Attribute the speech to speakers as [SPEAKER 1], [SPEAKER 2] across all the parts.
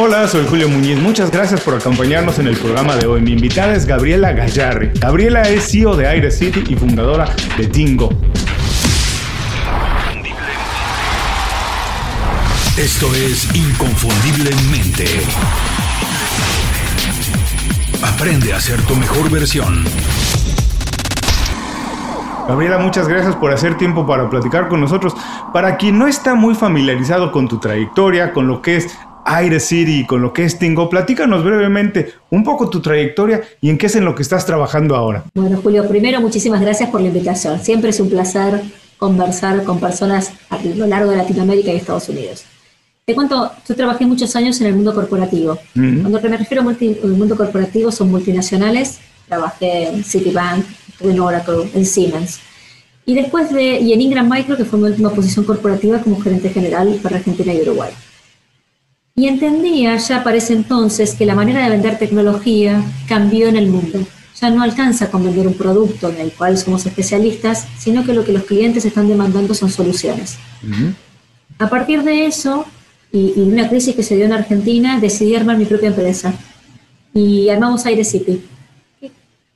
[SPEAKER 1] Hola, soy Julio Muñiz. Muchas gracias por acompañarnos en el programa de hoy. Mi invitada es Gabriela Gallarri. Gabriela es CEO de Aire City y fundadora de Dingo.
[SPEAKER 2] Esto es Inconfundiblemente. Aprende a ser tu mejor versión.
[SPEAKER 1] Gabriela, muchas gracias por hacer tiempo para platicar con nosotros. Para quien no está muy familiarizado con tu trayectoria, con lo que es Aire City, con lo que es Tingo, platícanos brevemente un poco tu trayectoria y en qué es en lo que estás trabajando ahora.
[SPEAKER 3] Bueno, Julio, primero muchísimas gracias por la invitación. Siempre es un placer conversar con personas a lo largo de Latinoamérica y Estados Unidos. Te cuento, yo trabajé muchos años en el mundo corporativo. Cuando me refiero al mundo corporativo son multinacionales. Trabajé en Citibank, en Oracle, en Siemens. Y después de, y en Ingram Micro, que fue mi última posición corporativa como gerente general para Argentina y Uruguay. Y entendía ya para ese entonces que la manera de vender tecnología cambió en el mundo. Ya no alcanza con vender un producto en el cual somos especialistas, sino que lo que los clientes están demandando son soluciones. A partir de eso, y, y, una crisis que se dio en Argentina, decidí armar mi propia empresa. Y armamos Aire City.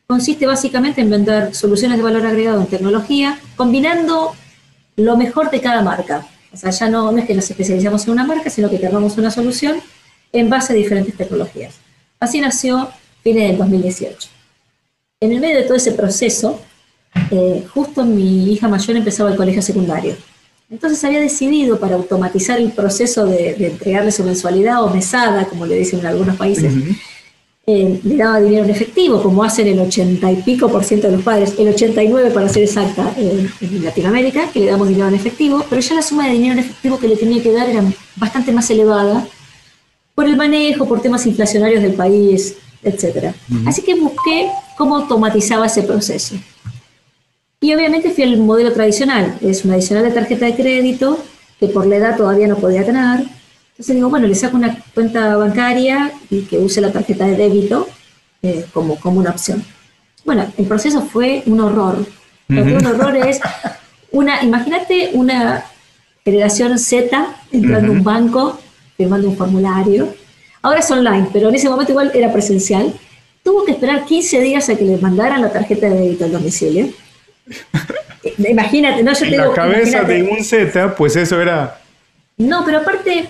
[SPEAKER 3] Consiste básicamente en vender soluciones de valor agregado en tecnología, combinando lo mejor de cada marca. O sea, ya no, es que nos especializamos en una marca, sino que armamos una solución en base a diferentes tecnologías. Así nació fines del 2018. En el medio de todo ese proceso, eh, justo mi hija mayor empezaba el colegio secundario. Entonces había decidido para automatizar el proceso de, entregarle su mensualidad o mesada, como le dicen en algunos países, eh, le daba dinero en efectivo, como hacen el 80 y pico por ciento de los padres, el 89 para ser exacta en Latinoamérica, que le damos dinero en efectivo, pero ya la suma de dinero en efectivo que le tenía que dar era bastante más elevada por el manejo, por temas inflacionarios del país, etc. Así que busqué cómo automatizaba ese proceso. Y obviamente fui al modelo tradicional, es una adicional de tarjeta de crédito, que por la edad todavía no podía tener, entonces digo, bueno, le saco una cuenta bancaria y que use la tarjeta de débito eh, como, como una opción. Bueno, el proceso fue un horror. Un horror es una, imagínate una generación Z entrando a un banco, firmando un formulario. Ahora es online, pero en ese momento igual era presencial. Tuvo que esperar 15 días a que le mandaran la tarjeta de débito al domicilio.
[SPEAKER 1] Imagínate, ¿no? Yo en la cabeza de un Z, pues eso era...
[SPEAKER 3] No, pero aparte,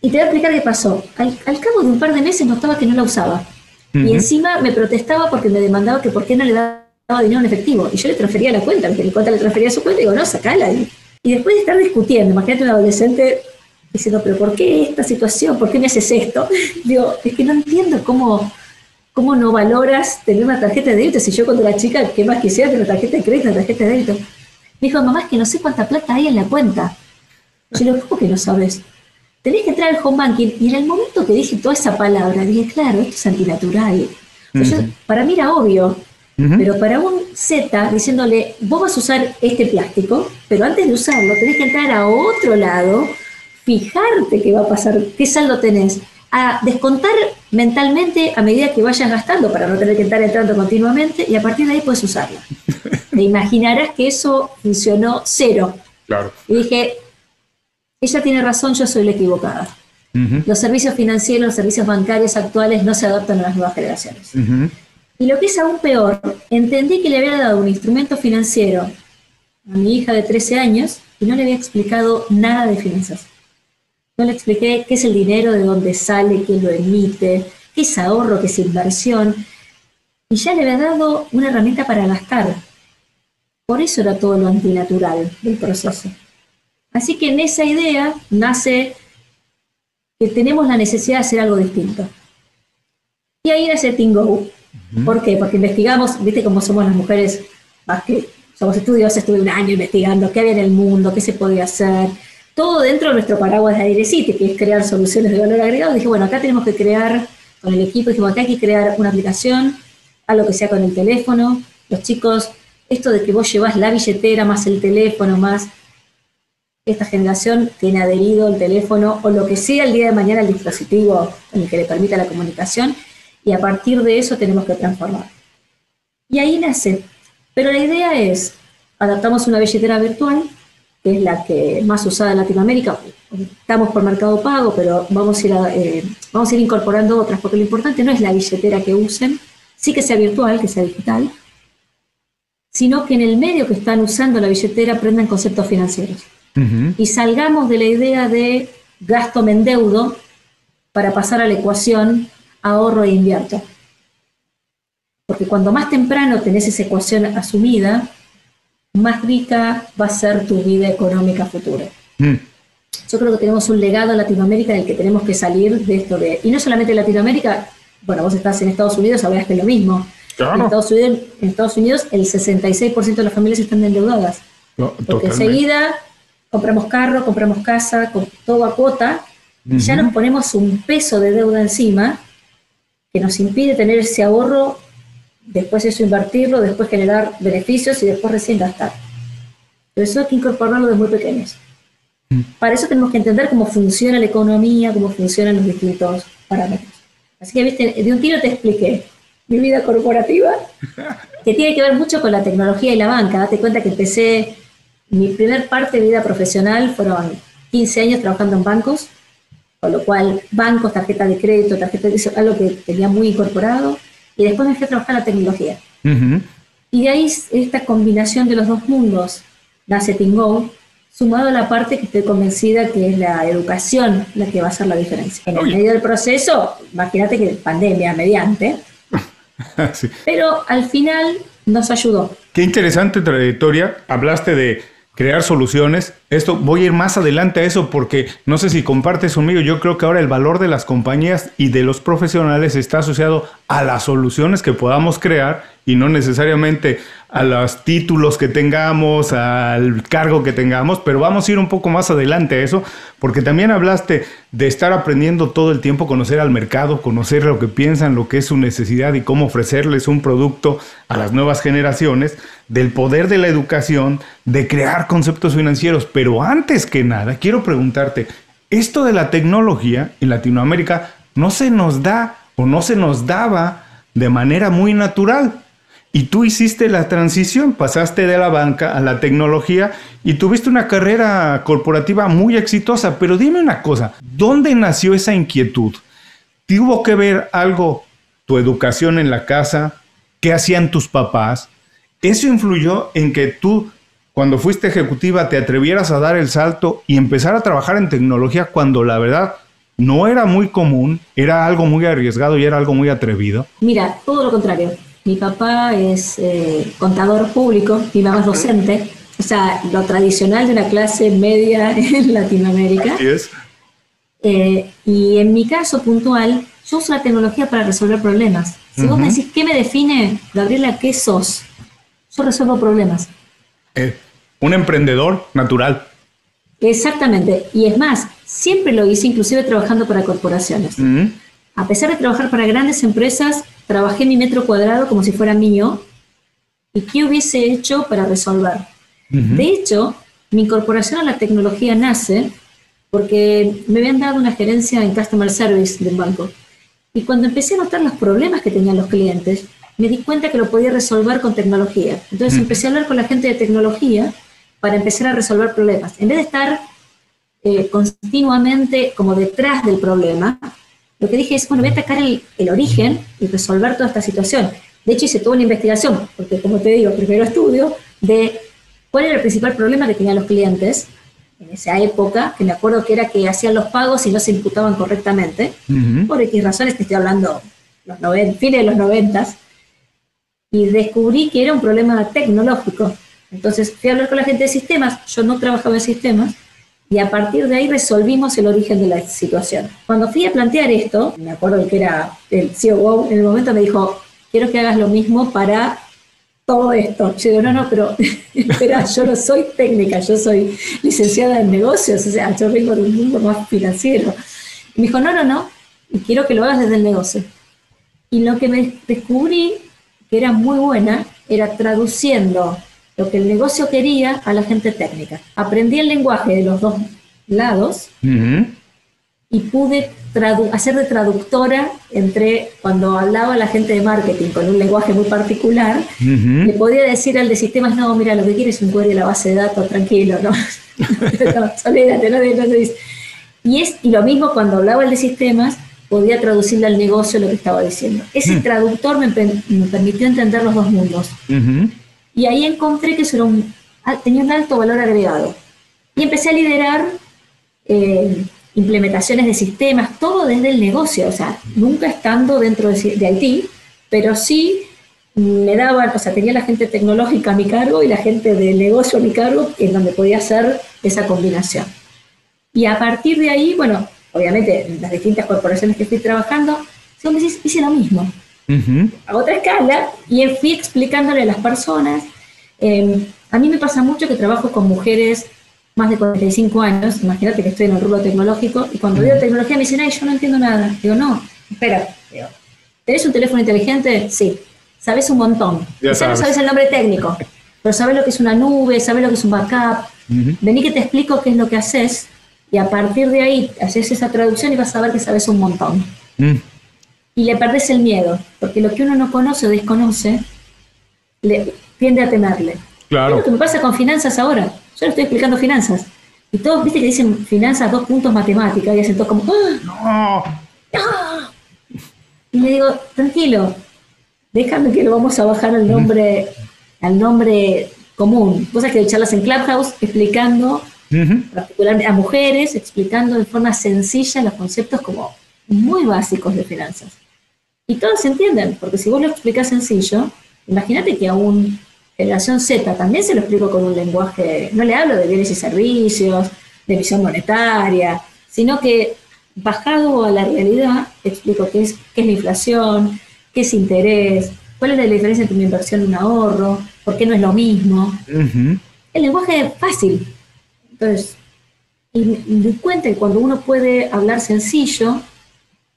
[SPEAKER 3] y te voy a explicar qué pasó. Al, cabo de un par de meses notaba que no la usaba. Y encima me protestaba porque me demandaba que por qué no le daba dinero en efectivo. Y yo le transfería la cuenta, mi cuenta le transfería su cuenta y digo, no, sacala. Y, y después de estar discutiendo, imagínate un adolescente diciendo, pero ¿por qué esta situación? ¿Por qué me haces esto? Digo, es que no entiendo cómo, cómo no valoras tener una tarjeta de débito. Si yo cuando era chica, ¿qué más quisiera tener una tarjeta de crédito, una tarjeta de débito? Me dijo, mamá, es que no sé cuánta plata hay en la cuenta. Yo le digo, ¿cómo que no sabes? Tenés que entrar al home banking. Y en el momento que dije toda esa palabra, dije, claro, esto es antinatural. para mí era obvio, pero para un Z diciéndole, vos vas a usar este plástico, pero antes de usarlo tenés que entrar a otro lado, fijarte qué va a pasar, qué saldo tenés, a descontar mentalmente a medida que vayas gastando para no tener que estar entrando continuamente y a partir de ahí puedes usarla. Te imaginarás que eso funcionó cero.
[SPEAKER 1] Claro.
[SPEAKER 3] Y dije, ella tiene razón, yo soy la equivocada. Los servicios financieros, los servicios bancarios actuales no se adaptan a las nuevas generaciones. Y lo que es aún peor, entendí que le había dado un instrumento financiero a mi hija de 13 años y no le había explicado nada de finanzas. No le expliqué qué es el dinero, de dónde sale, quién lo emite, qué es ahorro, qué es inversión. Y ya le había dado una herramienta para gastar. Por eso era todo lo antinatural del proceso. Así que en esa idea nace que tenemos la necesidad de hacer algo distinto. Y ahí nace Tingo. ¿Por qué? Porque investigamos, viste cómo somos las mujeres, más que somos estudios, estuve un año investigando qué había en el mundo, qué se podía hacer, todo dentro de nuestro paraguas de Aire City, que es crear soluciones de valor agregado. Dije, bueno, acá tenemos que crear, con el equipo, dijimos, acá hay que crear una aplicación, algo que sea con el teléfono. Los chicos, esto de que vos llevas la billetera más el teléfono más esta generación tiene adherido el teléfono o lo que sea el día de mañana el dispositivo en el que le permita la comunicación y a partir de eso tenemos que transformar. Y ahí nace. Pero la idea es, adaptamos una billetera virtual que es la que más usada en Latinoamérica. Estamos por Mercado Pago, pero vamos a ir, eh, vamos a ir incorporando otras, porque lo importante no es la billetera que usen, sí que sea virtual, que sea digital, sino que en el medio que están usando la billetera aprendan conceptos financieros. Y salgamos de la idea de gasto me endeudo para pasar a la ecuación ahorro e invierto. Porque cuando más temprano tenés esa ecuación asumida, más rica va a ser tu vida económica futura. Mm. Yo creo que tenemos un legado en Latinoamérica del que tenemos que salir de esto de... Y no solamente Latinoamérica, bueno, vos estás en Estados Unidos, sabrás que es lo mismo. En, Estados Unidos, en Estados Unidos el 66% de las familias están endeudadas. porque enseguida compramos carro, compramos casa, con todo a cuota, y ya nos ponemos un peso de deuda encima que nos impide tener ese ahorro, después eso invertirlo, después generar beneficios y después recién gastar. Pero eso hay que incorporarlo desde muy pequeños. Mm. Para eso tenemos que entender cómo funciona la economía, cómo funcionan los distintos parámetros. Así que, viste, de un tiro te expliqué mi vida corporativa, que tiene que ver mucho con la tecnología y la banca. Date cuenta que empecé, mi primer parte de vida profesional fueron 15 años trabajando en bancos, con lo cual bancos, tarjeta de crédito, tarjeta de algo que tenía muy incorporado, y después me fui a trabajar en la tecnología. Y de ahí esta combinación de los dos mundos nace Tingo, sumado a la parte que estoy convencida que es la educación la que va a hacer la diferencia. En el medio del proceso, imagínate que pandemia mediante, pero al final nos ayudó.
[SPEAKER 1] Qué interesante trayectoria. Hablaste de crear soluciones. Esto voy a ir más adelante a eso porque no sé si compartes conmigo, yo creo que ahora el valor de las compañías y de los profesionales está asociado a las soluciones que podamos crear y no necesariamente a los títulos que tengamos, al cargo que tengamos, pero vamos a ir un poco más adelante a eso, porque también hablaste de estar aprendiendo todo el tiempo, conocer al mercado, conocer lo que piensan, lo que es su necesidad y cómo ofrecerles un producto a las nuevas generaciones, del poder de la educación, de crear conceptos financieros, pero antes que nada, quiero preguntarte, esto de la tecnología en Latinoamérica no se nos da o no se nos daba de manera muy natural. Y tú hiciste la transición, pasaste de la banca a la tecnología y tuviste una carrera corporativa muy exitosa. Pero dime una cosa, ¿dónde nació esa inquietud? ¿Tuvo que ver algo tu educación en la casa? ¿Qué hacían tus papás? ¿Eso influyó en que tú, cuando fuiste ejecutiva, te atrevieras a dar el salto y empezar a trabajar en tecnología cuando la verdad no era muy común, era algo muy arriesgado y era algo muy atrevido?
[SPEAKER 3] Mira, todo lo contrario. Mi papá es eh, contador público, mi mamá es docente, o sea, lo tradicional de una clase media en Latinoamérica.
[SPEAKER 1] Así es.
[SPEAKER 3] Eh, y en mi caso puntual, yo uso la tecnología para resolver problemas. Si vos me decís, ¿qué me define, Gabriela, qué sos? Yo resuelvo problemas.
[SPEAKER 1] Eh, un emprendedor natural.
[SPEAKER 3] Exactamente. Y es más, siempre lo hice, inclusive trabajando para corporaciones. A pesar de trabajar para grandes empresas, trabajé mi metro cuadrado como si fuera mío y qué hubiese hecho para resolver. De hecho, mi incorporación a la tecnología nace porque me habían dado una gerencia en Customer Service de un banco. Y cuando empecé a notar los problemas que tenían los clientes, me di cuenta que lo podía resolver con tecnología. Entonces empecé a hablar con la gente de tecnología para empezar a resolver problemas. En vez de estar eh, continuamente como detrás del problema, lo que dije es, bueno, voy a atacar el, origen y resolver toda esta situación. De hecho, hice toda una investigación, porque como te digo, primero estudio de cuál era el principal problema que tenían los clientes en esa época, que me acuerdo que era que hacían los pagos y no se imputaban correctamente, por X razones, que estoy hablando los fines de los noventas, y descubrí que era un problema tecnológico. Entonces fui a hablar con la gente de sistemas, yo no trabajaba en sistemas, y a partir de ahí resolvimos el origen de la situación. Cuando fui a plantear esto, me acuerdo que era el CEO en el momento me dijo, quiero que hagas lo mismo para todo esto. Yo digo, no, no, pero espera, yo no soy técnica, yo soy licenciada en negocios, o sea, yo vengo de un mundo más financiero. Y me dijo, no, no, no, quiero que lo hagas desde el negocio. Y lo que me descubrí que era muy buena era traduciendo lo que el negocio quería a la gente técnica. Aprendí el lenguaje de los dos lados y pude hacer de traductora entre cuando hablaba la gente de marketing con un lenguaje muy particular, le podía decir al de sistemas, no, mira, lo que quieres es un query de la base de datos, tranquilo, no, no olvídate, no, y, es, y lo mismo cuando hablaba el de sistemas, podía traducirle al negocio lo que estaba diciendo. Ese traductor me, permitió entender los dos mundos. Y ahí encontré que eso era un, tenía un alto valor agregado. Y empecé a liderar eh, implementaciones de sistemas, todo desde el negocio, o sea, nunca estando dentro de, de pero sí me daban, o sea, tenía la gente tecnológica a mi cargo y la gente del negocio a mi cargo, en donde podía hacer esa combinación. Y a partir de ahí, bueno, obviamente en las distintas corporaciones que estoy trabajando, hice lo mismo, a otra escala, y fui explicándole a las personas. Em, a mí me pasa mucho que trabajo con mujeres más de 45 años, imagínate que estoy en el rubro tecnológico, y cuando veo tecnología me dicen, ay, yo no entiendo nada. Digo, no, espera, digo, ¿tenés un teléfono inteligente? Sí, sabes un montón. Ya sabes. no sabes el nombre técnico, pero sabes lo que es una nube, sabes lo que es un backup. Vení que te explico qué es lo que haces, y a partir de ahí haces esa traducción y vas a ver que sabes un montón. Mm. Y le perdés el miedo, porque lo que uno no conoce o desconoce, le, tiende a temerle. Claro. Es lo que me pasa con finanzas ahora yo le estoy explicando finanzas. Y todos, viste que dicen finanzas, dos puntos matemáticas, y hacen todo como, ¡Ah! ¡No! Y le digo, tranquilo, déjame que lo vamos a bajar al nombre, al nombre común. Cosas que charlas en Clubhouse explicando, particularmente a mujeres, explicando de forma sencilla los conceptos como muy básicos de finanzas. Y todos se entienden, porque si vos lo explicás sencillo, imagínate que a un generación Z también se lo explico con un lenguaje, no le hablo de bienes y servicios, de emisión monetaria, sino que bajado a la realidad explico qué es, qué es la inflación, qué es interés, cuál es la diferencia entre una inversión y un ahorro, por qué no es lo mismo. El lenguaje es fácil. Entonces, y me cuenta que cuando uno puede hablar sencillo,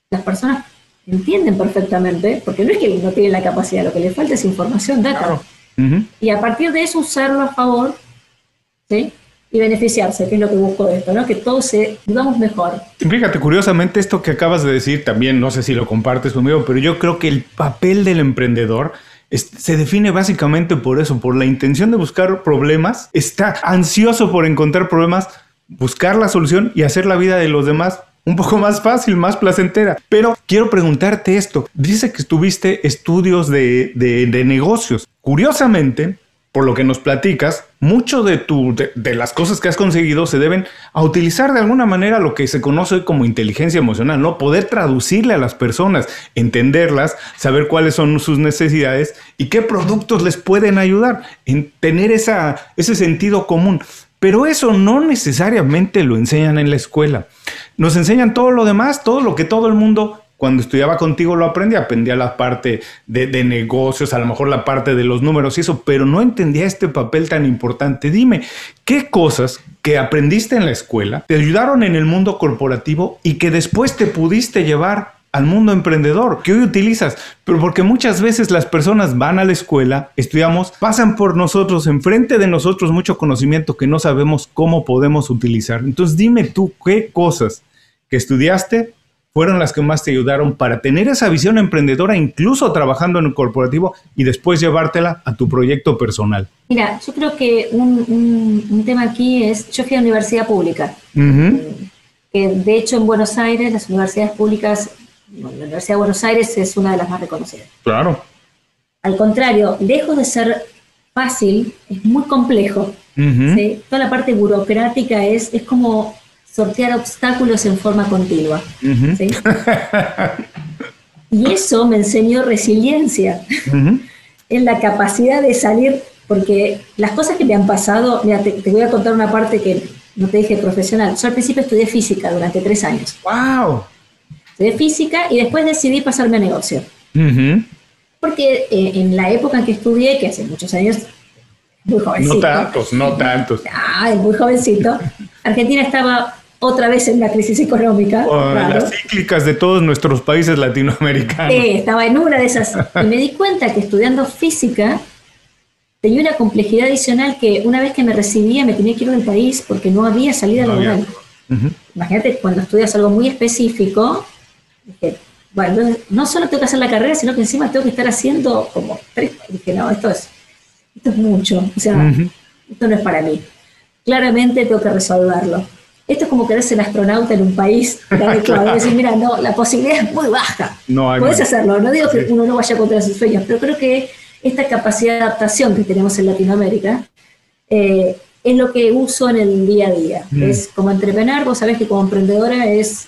[SPEAKER 3] las personas entienden perfectamente, porque no es que no tienen la capacidad, lo que les falta es información, data. Y a partir de eso usarlo a favor, ¿sí? Y beneficiarse, que es lo que busco de esto, ¿no? Que todos se vivamos mejor.
[SPEAKER 1] Fíjate, curiosamente, esto que acabas de decir también, no sé si lo compartes conmigo, pero yo creo que el papel del emprendedor se define básicamente por eso, por la intención de buscar problemas, está ansioso por encontrar problemas, buscar la solución y hacer la vida de los demás un poco más fácil, más placentera. Pero quiero preguntarte esto. Dice que estuviste estudios de, de, negocios. Curiosamente, por lo que nos platicas, mucho de, tu, de, las cosas que has conseguido se deben a utilizar de alguna manera lo que se conoce como inteligencia emocional, ¿no? Poder traducirle a las personas, entenderlas, saber cuáles son sus necesidades y qué productos les pueden ayudar, en tener esa, ese sentido común. Pero eso no necesariamente lo enseñan en la escuela. Nos enseñan todo lo demás, todo lo que todo el mundo cuando estudiaba contigo lo aprendía, aprendía la parte de, negocios, a lo mejor la parte de los números y eso, pero no entendía este papel tan importante. Dime, ¿qué cosas que aprendiste en la escuela te ayudaron en el mundo corporativo y que después te pudiste llevar al mundo emprendedor que hoy utilizas, pero porque muchas veces las personas van a la escuela, estudiamos, pasan por nosotros, enfrente de nosotros mucho conocimiento que no sabemos cómo podemos utilizar. Entonces dime tú qué cosas que estudiaste fueron las que más te ayudaron para tener esa visión emprendedora, incluso trabajando en un corporativo y después llevártela a tu proyecto personal.
[SPEAKER 3] Mira, yo creo que un, tema aquí es, yo fui a universidad pública, que de hecho en Buenos Aires las universidades públicas la Universidad de Buenos Aires es una de las más reconocidas.
[SPEAKER 1] Claro.
[SPEAKER 3] Al contrario, lejos de ser fácil, es muy complejo. Toda la parte burocrática es, es como sortear obstáculos en forma continua. y eso me enseñó resiliencia en la capacidad de salir, porque las cosas que me han pasado, mira, te, te voy a contar una parte que no te dije profesional. Yo al principio estudié física durante tres años.
[SPEAKER 1] ¡Wow!
[SPEAKER 3] de física y después decidí pasarme a negocio. Porque eh, en la época en que estudié, que hace muchos años, muy jovencito.
[SPEAKER 1] No tantos, no tantos.
[SPEAKER 3] Ah, muy jovencito. Argentina estaba otra vez en la crisis económica.
[SPEAKER 1] Oh, las cíclicas de todos nuestros países latinoamericanos.
[SPEAKER 3] Sí, estaba en una de esas. Y me di cuenta que estudiando física tenía una complejidad adicional que una vez que me recibía me tenía que ir del país porque no había salida laboral. Imagínate cuando estudias algo muy específico, dije, bueno, no solo tengo que hacer la carrera, sino que encima tengo que estar haciendo como tres. Dije, no, esto es, esto es mucho. O sea, esto no es para mí. Claramente tengo que resolverlo. Esto es como querer ser astronauta en un país. claro. decir, mira, no, la posibilidad es muy baja. No Puedes hacerlo. No digo que uno no vaya contra sus sueños, pero creo que esta capacidad de adaptación que tenemos en Latinoamérica eh, es lo que uso en el día a día. Mm. Es como entrepreneur, vos sabés que como emprendedora es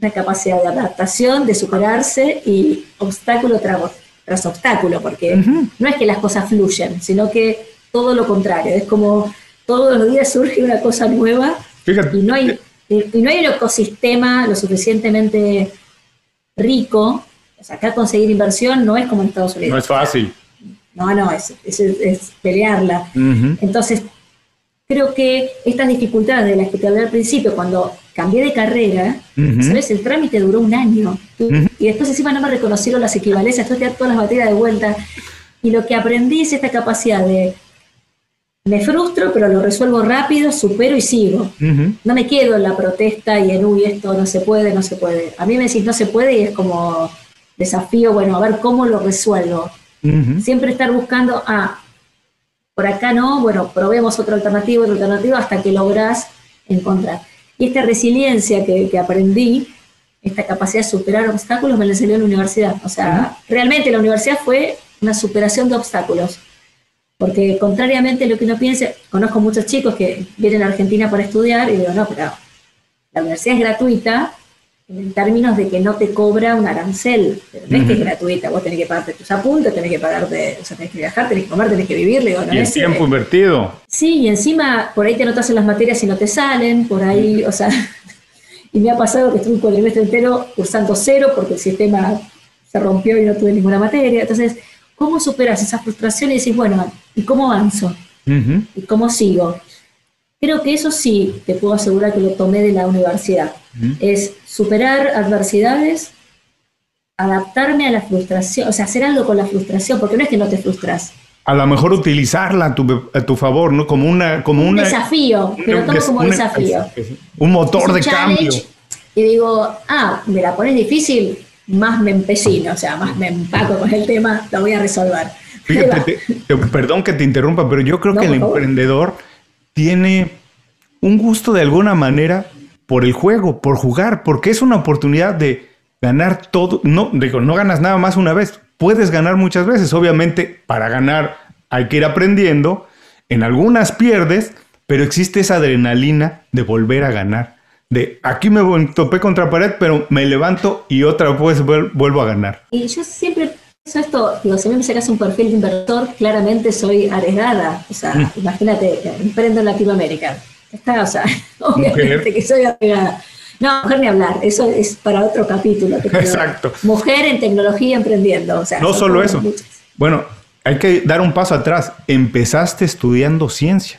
[SPEAKER 3] una capacidad de adaptación, de superarse y obstáculo tras, obstáculo, porque no es que las cosas fluyen, sino que todo lo contrario, es como todos los días surge una cosa nueva y, no hay, y no hay un ecosistema lo suficientemente rico. O sea, acá conseguir inversión no es como en Estados Unidos.
[SPEAKER 1] No es fácil.
[SPEAKER 3] No, no, es, es, pelearla. Entonces, creo que estas dificultades de las que te hablé al principio, cuando cambié de carrera, ¿sabes? El trámite duró un año. Y después encima no me reconocieron las equivalencias, entonces todas las baterías de vuelta. Y lo que aprendí es esta capacidad de, me frustro, pero lo resuelvo rápido, supero y sigo. No me quedo en la protesta y en, uy, esto no se puede, no se puede. A mí me decís no se puede y es como desafío, bueno, a ver cómo lo resuelvo. Siempre estar buscando, ah, por acá no, bueno, probemos otra alternativa, otra alternativa, hasta que lográs encontrar. Y esta resiliencia que, aprendí, esta capacidad de superar obstáculos, me la enseñó en la universidad. O sea, realmente la universidad fue una superación de obstáculos. Porque contrariamente a lo que uno piensa, conozco muchos chicos que vienen a Argentina para estudiar y digo, no, pero la universidad es gratuita, en términos de que no te cobra un arancel, pero no es que es gratuita, vos tenés que pagarte tus apuntes, tenés que pagarte, o sea, tenés que viajar, tenés que comer, tenés que vivir, digo,
[SPEAKER 1] y el tiempo invertido.
[SPEAKER 3] Sí, y encima por ahí te notas en las materias y no te salen, por ahí, o sea, y me ha pasado que estuve un cuatrimestre entero cursando cero porque el sistema se rompió y no tuve ninguna materia, entonces, ¿cómo superas esa frustración y decís, bueno, ¿y cómo avanzo? ¿Y cómo sigo? Creo que eso sí, te puedo asegurar que lo tomé de la universidad. Es superar adversidades, adaptarme a la frustración, o sea, hacer algo con la frustración, porque no es que no te frustras.
[SPEAKER 1] A lo mejor utilizarla a tu, a tu favor, ¿no? Como una... Como
[SPEAKER 3] un desafío, pero tomo como un desafío.
[SPEAKER 1] Un motor de cambio.
[SPEAKER 3] Y digo, ah, me la pones difícil, más me empecino, o sea, más me empaco con el tema, lo voy a resolver.
[SPEAKER 1] Fíjate, perdón que te interrumpa, pero yo creo que el emprendedor tiene un gusto de alguna manera por el juego, por jugar, porque es una oportunidad de ganar todo. No, digo, no ganas nada más una vez, puedes ganar muchas veces. Obviamente, para ganar hay que ir aprendiendo. En algunas pierdes, pero existe esa adrenalina de volver a ganar. De aquí me topé contra pared, pero me levanto y otra vez vuelvo a ganar.
[SPEAKER 3] Y yo siempre esto, digo, si a mí me sacas un perfil de inversor, claramente soy arriesgada. O sea, mm. imagínate, emprendo en Latinoamérica. Está, o sea, obviamente que soy arriesgada. No, mujer ni hablar, eso es para otro capítulo.
[SPEAKER 1] Exacto.
[SPEAKER 3] Mujer en tecnología emprendiendo. O sea,
[SPEAKER 1] no solo eso. Bueno, hay que dar un paso atrás. Empezaste estudiando ciencia.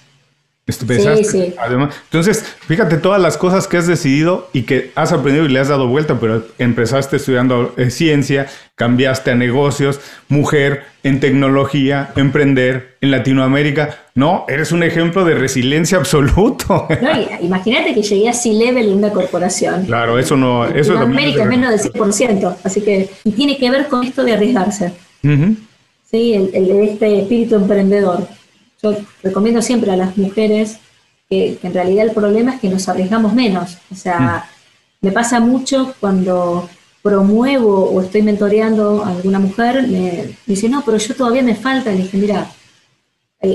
[SPEAKER 1] Sí, sí. Además, entonces, fíjate todas las cosas que has decidido y que has aprendido y le has dado vuelta, pero empezaste estudiando eh, ciencia, cambiaste a negocios, mujer en tecnología, emprender en Latinoamérica. No, eres un ejemplo de resiliencia absoluto.
[SPEAKER 3] No, imagínate que llegué a C-Level en una corporación.
[SPEAKER 1] Claro, eso no... Eso
[SPEAKER 3] en América es menos del 100%, así que y tiene que ver con esto de arriesgarse. Sí, el, el, este espíritu emprendedor. Yo recomiendo siempre a las mujeres que, en realidad el problema es que nos arriesgamos menos. O sea, mm. me pasa mucho cuando promuevo o estoy mentoreando a alguna mujer, me, dice, no, pero yo todavía me falta. Le dije, mira,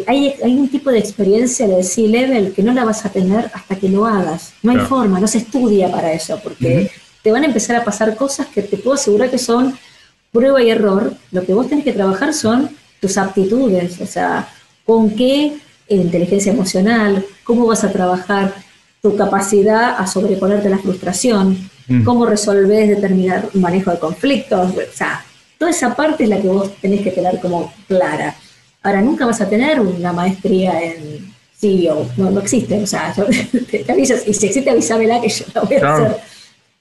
[SPEAKER 3] hay, hay un tipo de experiencia de C-Level que no la vas a tener hasta que lo hagas. No hay forma, no se estudia para eso, porque te van a empezar a pasar cosas que te puedo asegurar que son prueba y error. Lo que vos tenés que trabajar son tus aptitudes, o sea, con qué inteligencia emocional, cómo vas a trabajar tu capacidad a sobreponerte a la frustración, mm. cómo resolves determinar un manejo de conflictos, o sea, toda esa parte es la que vos tenés que tener como clara. Ahora, nunca vas a tener una maestría en CEO, no, no existe, o sea, te, avisas, y si existe avísamela que yo la voy a hacer.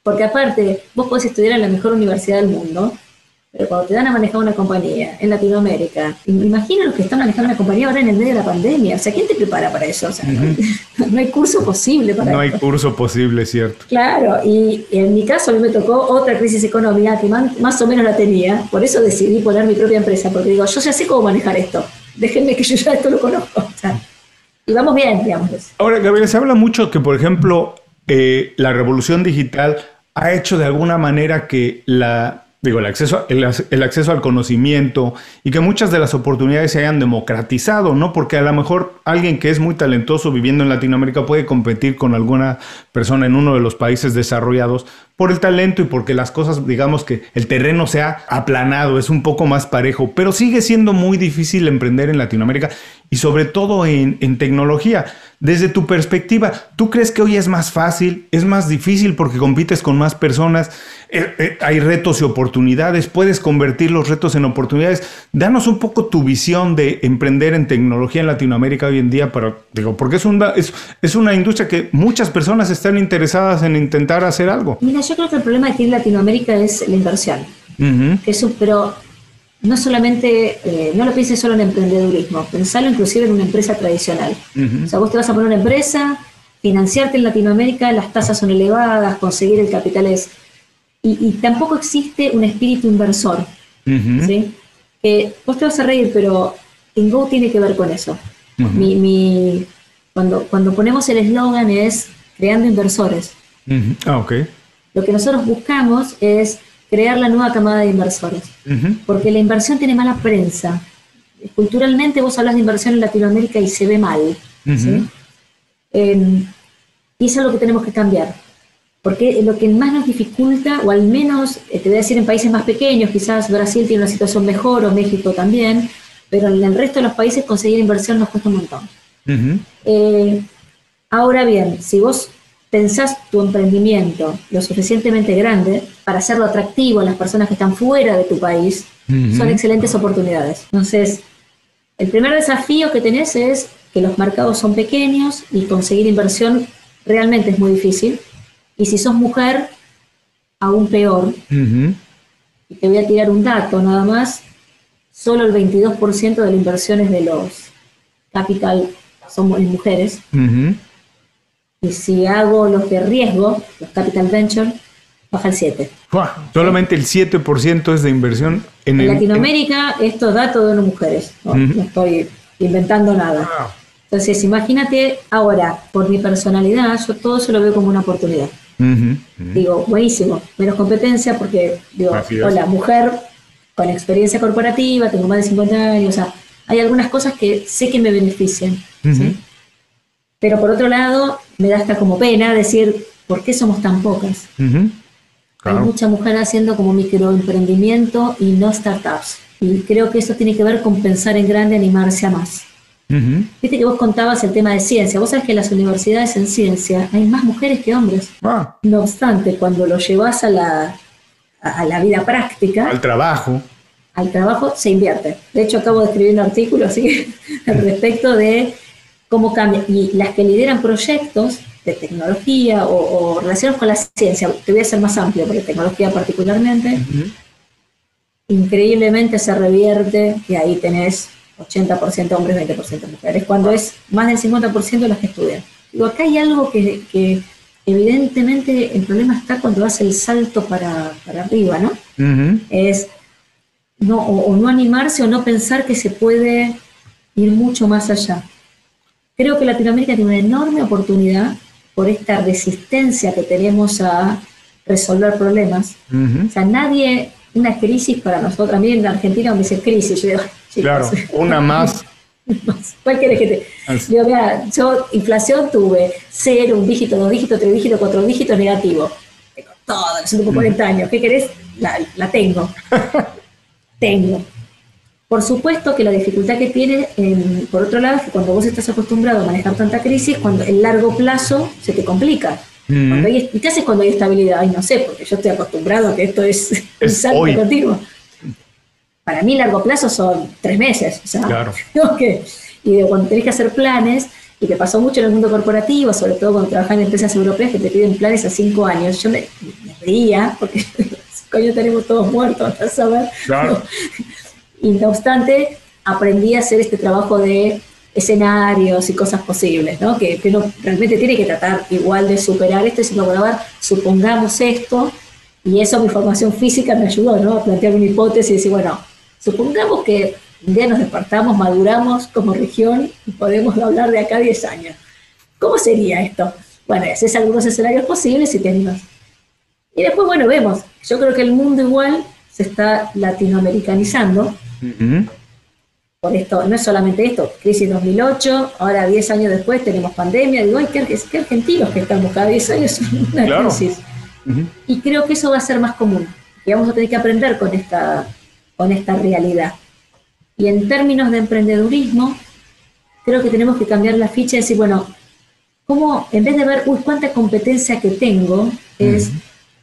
[SPEAKER 3] Porque aparte, vos podés estudiar en la mejor universidad del mundo, Pero cuando te dan a manejar una compañía en Latinoamérica, imagina los que están manejando una compañía ahora en el medio de la pandemia. O sea, ¿quién te prepara para eso? O sea, no, hay curso posible para
[SPEAKER 1] eso. No hay curso posible, cierto.
[SPEAKER 3] Claro, y, en mi caso a mí me tocó otra crisis económica que más, o menos la tenía. Por eso decidí poner mi propia empresa, porque digo, yo ya sé cómo manejar esto. Déjenme que yo ya esto lo conozco. O sea, y vamos bien, digamos.
[SPEAKER 1] Ahora, Gabriel, se habla mucho que, por ejemplo, eh, la revolución digital ha hecho de alguna manera que la digo, el acceso, el, acceso al conocimiento y que muchas de las oportunidades se hayan democratizado, ¿no? Porque a lo mejor alguien que es muy talentoso viviendo en Latinoamérica puede competir con alguna persona en uno de los países desarrollados por el talento y porque las cosas, digamos que el terreno se ha aplanado, es un poco más parejo, pero sigue siendo muy difícil emprender en Latinoamérica y sobre todo en, en tecnología. Desde tu perspectiva, ¿tú crees que hoy es más fácil? ¿Es más difícil porque compites con más personas? Eh, eh, ¿Hay retos y oportunidades? ¿Puedes convertir los retos en oportunidades? Danos un poco tu visión de emprender en tecnología en Latinoamérica hoy en día, para, digo, porque es una, es, es una industria que muchas personas están interesadas en intentar hacer algo.
[SPEAKER 3] Mira, yo creo que el problema aquí en Latinoamérica es la inversión. pero no solamente, eh, no lo pienses solo en emprendedurismo, pensalo inclusive en una empresa tradicional. O sea, vos te vas a poner una empresa, financiarte en Latinoamérica, las tasas son elevadas, conseguir el capital es... Y, tampoco existe un espíritu inversor. ¿sí? vos te vas a reír, pero Go tiene que ver con eso. mi, cuando, cuando ponemos el eslogan es creando inversores.
[SPEAKER 1] Ah, ok.
[SPEAKER 3] Lo que nosotros buscamos es crear la nueva camada de inversores. Porque la inversión tiene mala prensa. Culturalmente vos hablas de inversión en Latinoamérica y se ve mal. Em, y eso es lo que tenemos que cambiar. Porque lo que más nos dificulta, o al menos eh, te voy a decir en países más pequeños, quizás Brasil tiene una situación mejor o México también, pero en el resto de los países conseguir inversión nos cuesta un montón. Eh, ahora bien, si vos pensás tu emprendimiento lo suficientemente grande para hacerlo atractivo a las personas que están fuera de tu país, son excelentes oportunidades. Entonces, el primer desafío que tenés es que los mercados son pequeños y conseguir inversión realmente es muy difícil. Y si sos mujer, aún peor. Y te voy a tirar un dato nada más. Solo el 22% de las inversiones de los capital son mujeres. Y si hago los de riesgo, los capital venture, baja el 7.
[SPEAKER 1] Solamente el 7% es de inversión
[SPEAKER 3] en, en Latinoamérica, estos datos de las mujeres. No, estoy inventando nada. Entonces, imagínate ahora, por mi personalidad, yo todo se lo veo como una oportunidad. Digo, buenísimo, menos competencia porque, digo, hola, mujer con experiencia corporativa, tengo más de 50 años, o sea, hay algunas cosas que sé que me benefician. ¿sí? Pero por otro lado, me da hasta como pena decir, ¿por qué somos tan pocas? Hay mucha mujer haciendo como microemprendimiento y no startups. Y creo que eso tiene que ver con pensar en grande, animarse a más. Viste que vos contabas el tema de ciencia. Vos sabés que en las universidades en ciencia hay más mujeres que hombres. Ah. No obstante, cuando lo llevas a la, a la vida práctica.
[SPEAKER 1] Al trabajo.
[SPEAKER 3] Al trabajo se invierte. De hecho, acabo de escribir un artículo así al respecto de cómo cambia. Y las que lideran proyectos de tecnología o, relacionados con la ciencia, te voy a ser más amplio, porque tecnología particularmente, increíblemente se revierte y ahí tenés 80% hombres, 20% mujeres, cuando es más del 50% de las que estudian. Digo, acá hay algo que, evidentemente el problema está cuando hace el salto para, arriba, ¿no? Es no, o no animarse o no pensar que se puede ir mucho más allá. Creo que Latinoamérica tiene una enorme oportunidad por esta resistencia que tenemos a resolver problemas. O sea, nadie, una crisis para nosotros, a mí en Argentina me dice crisis, yo digo,
[SPEAKER 1] claro, una más.
[SPEAKER 3] ¿Cuál querés que te.? Yo, mira, yo inflación tuve cero, un dígito, dos dígitos, tres dígitos, cuatro dígitos negativo. Tengo todo, tengo 40 años. ¿Qué querés? La, la tengo. tengo. Por supuesto que la dificultad que tiene, por otro lado, es que cuando vos estás acostumbrado a manejar tanta crisis, cuando el largo plazo se te complica. ¿Y qué haces cuando hay estabilidad? Ay, no sé, porque yo estoy acostumbrado a que esto es, un salto continuo. Para mí, largo plazo son tres meses. O sea, claro. y de cuando tenés que hacer planes, y te pasó mucho en el mundo corporativo, sobre todo cuando trabajas en empresas europeas que te piden planes a cinco años, yo me, me reía, porque coño tenemos todos muertos, a saber. Y no obstante, aprendí a hacer este trabajo de escenarios y cosas posibles, ¿no? Que, que uno realmente tiene que tratar igual de superar esto, sino, bueno, a supongamos esto, y eso mi formación física me ayudó, ¿no? A plantear una hipótesis y decir, bueno, supongamos que un día nos despertamos, maduramos como región y podemos hablar de acá 10 años. ¿Cómo sería esto? Bueno, haces algunos escenarios posibles y te animas. Y después, bueno, vemos. Yo creo que el mundo igual se está latinoamericanizando. Por esto, no es solamente esto, crisis 2008, ahora 10 años después tenemos pandemia. Digo, ay, qué, argentinos que estamos cada 10 años en una crisis. Y creo que eso va a ser más común. Y vamos a tener que aprender con esta, con esta realidad. Y en términos de emprendedurismo, creo que tenemos que cambiar la ficha y decir, bueno, ¿cómo, en vez de ver, uy, cuánta competencia que tengo, es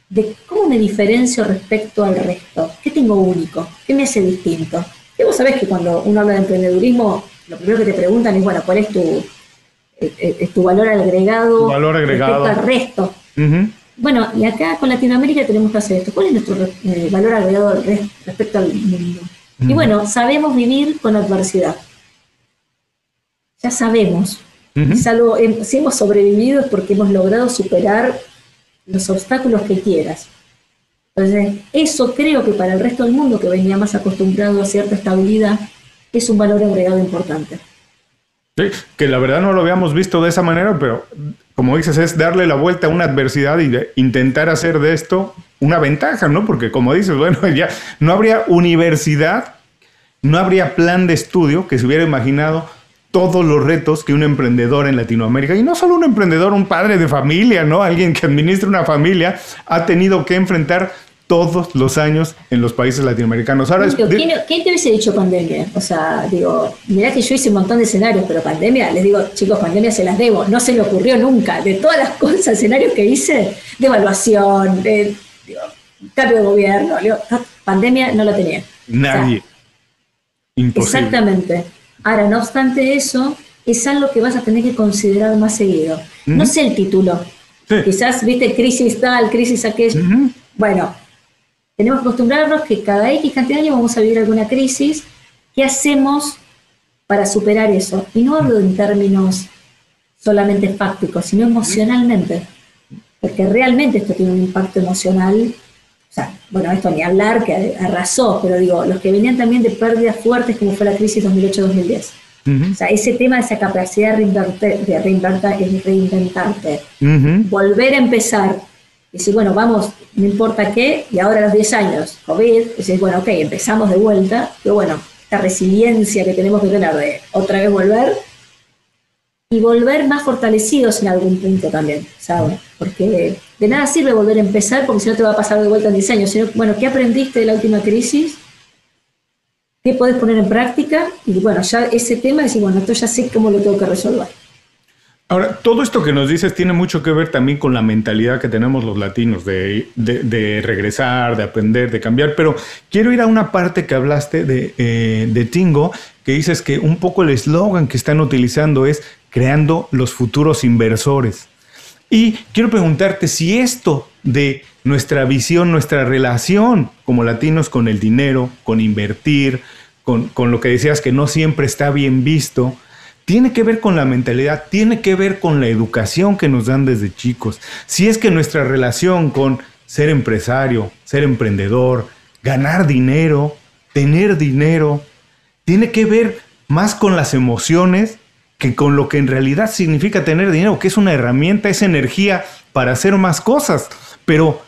[SPEAKER 3] de cómo me diferencio respecto al resto? ¿Qué tengo único? ¿Qué me hace distinto? Y vos sabés que cuando uno habla de emprendedurismo, lo primero que te preguntan es, bueno, ¿cuál es tu, eh, eh, es, tu valor agregado,
[SPEAKER 1] valor agregado.
[SPEAKER 3] respecto al resto? Bueno, y acá con Latinoamérica tenemos que hacer esto. ¿Cuál es nuestro eh, valor agregado respecto al mundo? Y bueno, sabemos vivir con adversidad. Ya sabemos. si hemos sobrevivido es porque hemos logrado superar los obstáculos que quieras. Entonces, eso creo que para el resto del mundo que venía más acostumbrado a cierta estabilidad, es un valor agregado importante.
[SPEAKER 1] Sí, que la verdad no lo habíamos visto de esa manera, pero como dices, es darle la vuelta a una adversidad y intentar hacer de esto una ventaja, ¿no? Porque como dices, bueno, ya no habría universidad, no habría plan de estudio que se hubiera imaginado todos los retos que un emprendedor en Latinoamérica, y no solo un emprendedor, un padre de familia, ¿no? Alguien que administra una familia, ha tenido que enfrentar todos los años en los países latinoamericanos.
[SPEAKER 3] Ahora ¿Quién, te hubiese dicho pandemia? O sea, digo, mirá que yo hice un montón de escenarios, pero pandemia, les digo, chicos, pandemia se las debo, no se me ocurrió nunca. De todas las cosas, escenarios que hice, de evaluación, de cambio de gobierno, pandemia no la tenía.
[SPEAKER 1] Nadie.
[SPEAKER 3] Imposible. Exactamente. Ahora, no obstante eso, es algo que vas a tener que considerar más seguido. No sé el título. Quizás, viste, crisis tal, crisis aquello. Bueno, tenemos que acostumbrarnos que cada X cantidad de años vamos a vivir alguna crisis. ¿Qué hacemos para superar eso? Y no hablo en términos solamente fácticos, sino emocionalmente. Porque realmente esto tiene un impacto emocional. O sea, bueno, esto ni hablar, que arrasó, pero digo, los que venían también de pérdidas fuertes como fue la crisis 2008-2010. O sea, ese tema, esa capacidad de, reinventarte, volver a empezar decir, bueno, vamos, no importa qué, y ahora a los 10 años, COVID, decir, bueno, ok, empezamos de vuelta, pero bueno, esta resiliencia que tenemos que tener de otra vez volver, y volver más fortalecidos en algún punto también, ¿sabes? Porque de nada sirve volver a empezar porque si no te va a pasar de vuelta en 10 años, sino, bueno, ¿qué aprendiste de la última crisis? ¿Qué podés poner en práctica? Y bueno, ya ese tema, decir, bueno, esto ya sé cómo lo tengo que resolver.
[SPEAKER 1] Ahora, todo esto que nos dices tiene mucho que ver también con la mentalidad que tenemos los latinos de, regresar, de aprender, de cambiar, pero quiero ir a una parte que hablaste de, eh, de Tingo, que dices que un poco el eslogan que están utilizando es creando los futuros inversores. Y quiero preguntarte si esto de nuestra visión, nuestra relación como latinos con el dinero, con invertir, con lo que decías que no siempre está bien visto, tiene que ver con la mentalidad, tiene que ver con la educación que nos dan desde chicos. Si es que nuestra relación con ser empresario, ser emprendedor, ganar dinero, tener dinero, tiene que ver más con las emociones que con lo que en realidad significa tener dinero, que es una herramienta, es energía para hacer más cosas. Pero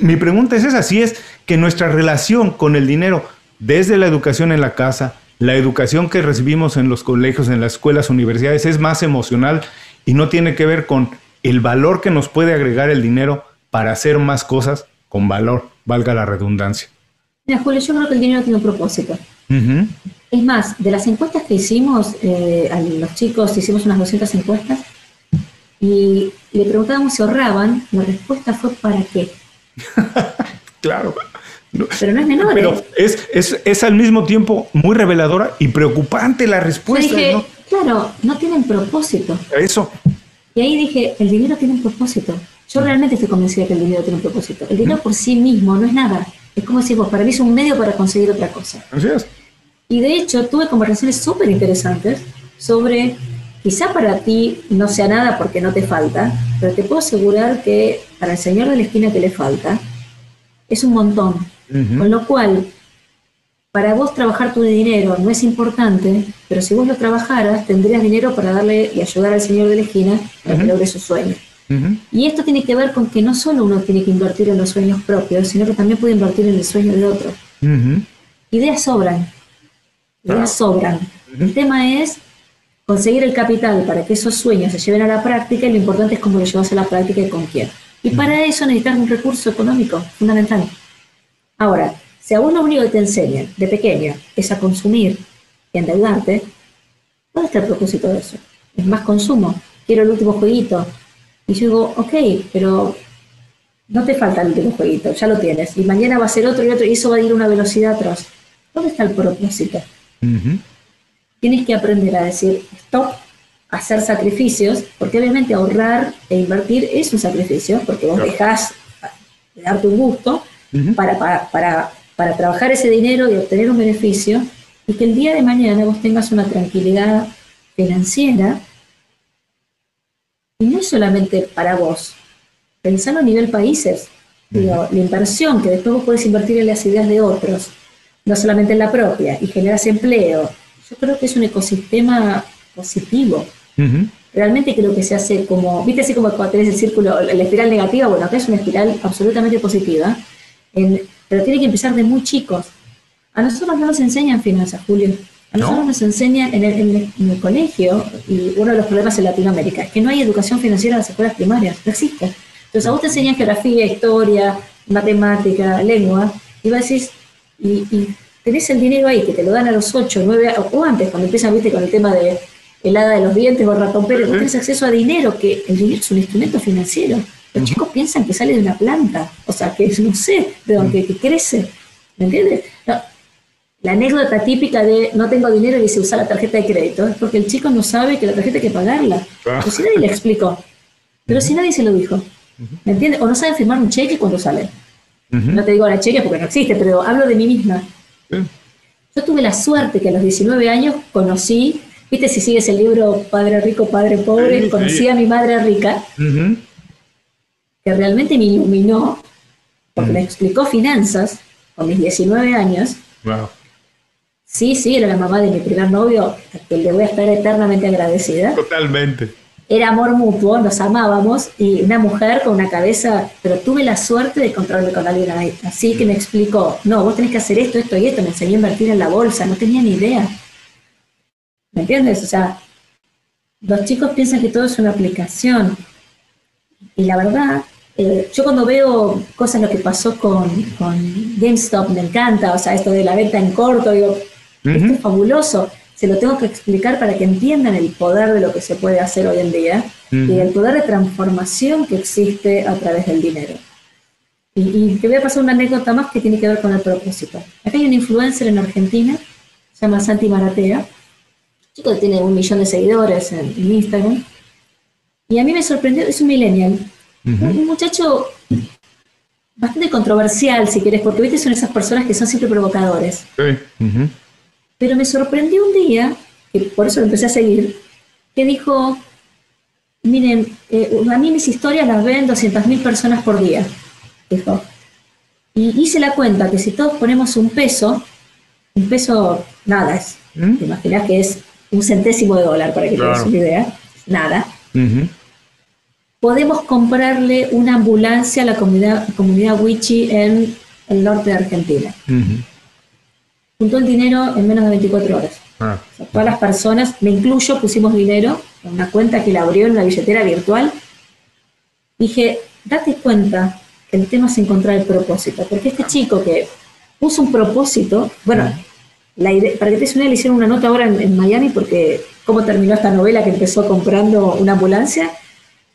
[SPEAKER 1] mi pregunta es esa, si es que nuestra relación con el dinero, desde la educación en la casa, la educación que recibimos en los colegios, en las escuelas, universidades es más emocional y no tiene que ver con el valor que nos puede agregar el dinero para hacer más cosas con valor, valga la redundancia.
[SPEAKER 3] Mira, Julio, yo creo que el dinero tiene un propósito. Es más, de las encuestas que hicimos, eh, a los chicos hicimos unas 200 encuestas y le preguntábamos si ahorraban, la respuesta fue ¿para qué?
[SPEAKER 1] claro.
[SPEAKER 3] Pero no es menor.
[SPEAKER 1] Pero ¿eh? es, es, al mismo tiempo muy reveladora y preocupante la respuesta.
[SPEAKER 3] Claro, no tienen propósito.
[SPEAKER 1] Eso.
[SPEAKER 3] Y ahí dije, el dinero tiene un propósito. Yo realmente estoy convencida que el dinero tiene un propósito. El dinero por sí mismo no es nada. Es como si vos, para mí es un medio para conseguir otra cosa.
[SPEAKER 1] Así es.
[SPEAKER 3] Y de hecho tuve conversaciones súper interesantes sobre, quizá para ti no sea nada porque no te falta, pero te puedo asegurar que para el señor de la esquina que le falta, es un montón. Con lo cual, para vos trabajar tu dinero no es importante, pero si vos lo trabajaras, tendrías dinero para darle y ayudar al señor de la esquina a que logre su sueño. Y esto tiene que ver con que no solo uno tiene que invertir en los sueños propios, sino que también puede invertir en el sueño de otro. Ideas sobran. Ideas sobran. El tema es conseguir el capital para que esos sueños se lleven a la práctica y lo importante es cómo lo llevas a la práctica y con quién. Y para eso necesitas un recurso económico fundamental. Ahora, si a vos lo único que te enseñan de pequeño es a consumir y endeudarte, ¿dónde está el propósito de eso? Es más consumo. Quiero el último jueguito, y yo digo, ok, pero no te falta el último jueguito, ya lo tienes. Y mañana va a ser otro y otro, y eso va a ir a una velocidad atrás. ¿Dónde está el propósito? Tienes que aprender a decir stop, hacer sacrificios, porque obviamente ahorrar e invertir es un sacrificio, porque vos dejás de darte un gusto para, para, para, para trabajar ese dinero y obtener un beneficio, y que el día de mañana vos tengas una tranquilidad financiera y no solamente para vos, pensando a nivel países. Digo, la inversión que después vos podés invertir en las ideas de otros, no solamente en la propia, y generas empleo. Yo creo que es un ecosistema positivo. Realmente creo que se hace como, viste así como cuando tenés el círculo, la espiral negativa, bueno, acá es una espiral absolutamente positiva, pero tiene que empezar de muy chicos. A nosotros no nos enseñan finanzas, Julio. A nosotros nos enseñan en el, colegio, y uno de los problemas en Latinoamérica es que no hay educación financiera en las escuelas primarias, no existe. Entonces a vos te enseñan geografía, historia, matemática, lengua, y vos decís, y, tenés el dinero ahí, que te lo dan a los 8, 9, o antes, cuando empiezan, viste, con el tema de helada de los dientes o ratón Pérez, vos tenés acceso a dinero, que el dinero es un instrumento financiero. Los chicos piensan que sale de una planta, o sea, que no sé, de donde que crece. ¿Me entiendes? La anécdota típica de no tengo dinero y dice usar la tarjeta de crédito es porque el chico no sabe que la tarjeta hay que pagarla. Ah. si nadie le explicó. Pero si nadie se lo dijo. ¿Me entiendes? O no sabe firmar un cheque cuando sale. No te digo la cheque porque no existe, pero hablo de mí misma. Yo tuve la suerte que a los 19 años conocí, viste si sigues el libro Padre Rico, Padre Pobre, conocí a mi madre rica, que realmente me iluminó, porque me explicó finanzas con mis 19 años. Wow. Sí, sí, era la mamá de mi primer novio, que le voy a estar eternamente agradecida.
[SPEAKER 1] Totalmente.
[SPEAKER 3] Era amor mutuo, nos amábamos y una mujer con una cabeza, pero tuve la suerte de encontrarme con alguien así que me explicó, no, vos tenés que hacer esto, esto y esto, me enseñó a invertir en la bolsa, no tenía ni idea. ¿Me entiendes? O sea, los chicos piensan que todo es una aplicación y la verdad, eh, yo cuando veo cosas, lo que pasó con, con GameStop, me encanta, o sea, esto de la venta en corto, digo, esto es fabuloso. Se lo tengo que explicar para que entiendan el poder de lo que se puede hacer hoy en día y el poder de transformación que existe a través del dinero. Y, te voy a pasar una anécdota más que tiene que ver con el propósito. Acá hay un influencer en Argentina, se llama Santi Maratea, chico que tiene un millón de seguidores en, Instagram, y a mí me sorprendió, es un millennial, un muchacho bastante controversial, si quieres, porque viste, son esas personas que son siempre provocadores. Pero me sorprendió un día, y por eso lo empecé a seguir, que dijo, miren, eh, a mí mis historias las ven 200.000 personas por día, dijo. Y hice la cuenta que si todos ponemos un peso, un peso, nada es, ¿Mm? te imaginas que es un centésimo de dólar, para que tengas una idea, nada. Podemos comprarle una ambulancia a la comunidad, comunidad Wichi en el norte de Argentina juntó el dinero en menos de 24 horas. Ah. todas las personas, me incluyo, pusimos dinero en una cuenta que la abrió en una billetera virtual. Dije, date cuenta que el tema es encontrar el propósito, porque este chico que puso un propósito, bueno, la idea, para que te una le hicieron una nota ahora en, Miami porque cómo terminó esta novela que empezó comprando una ambulancia,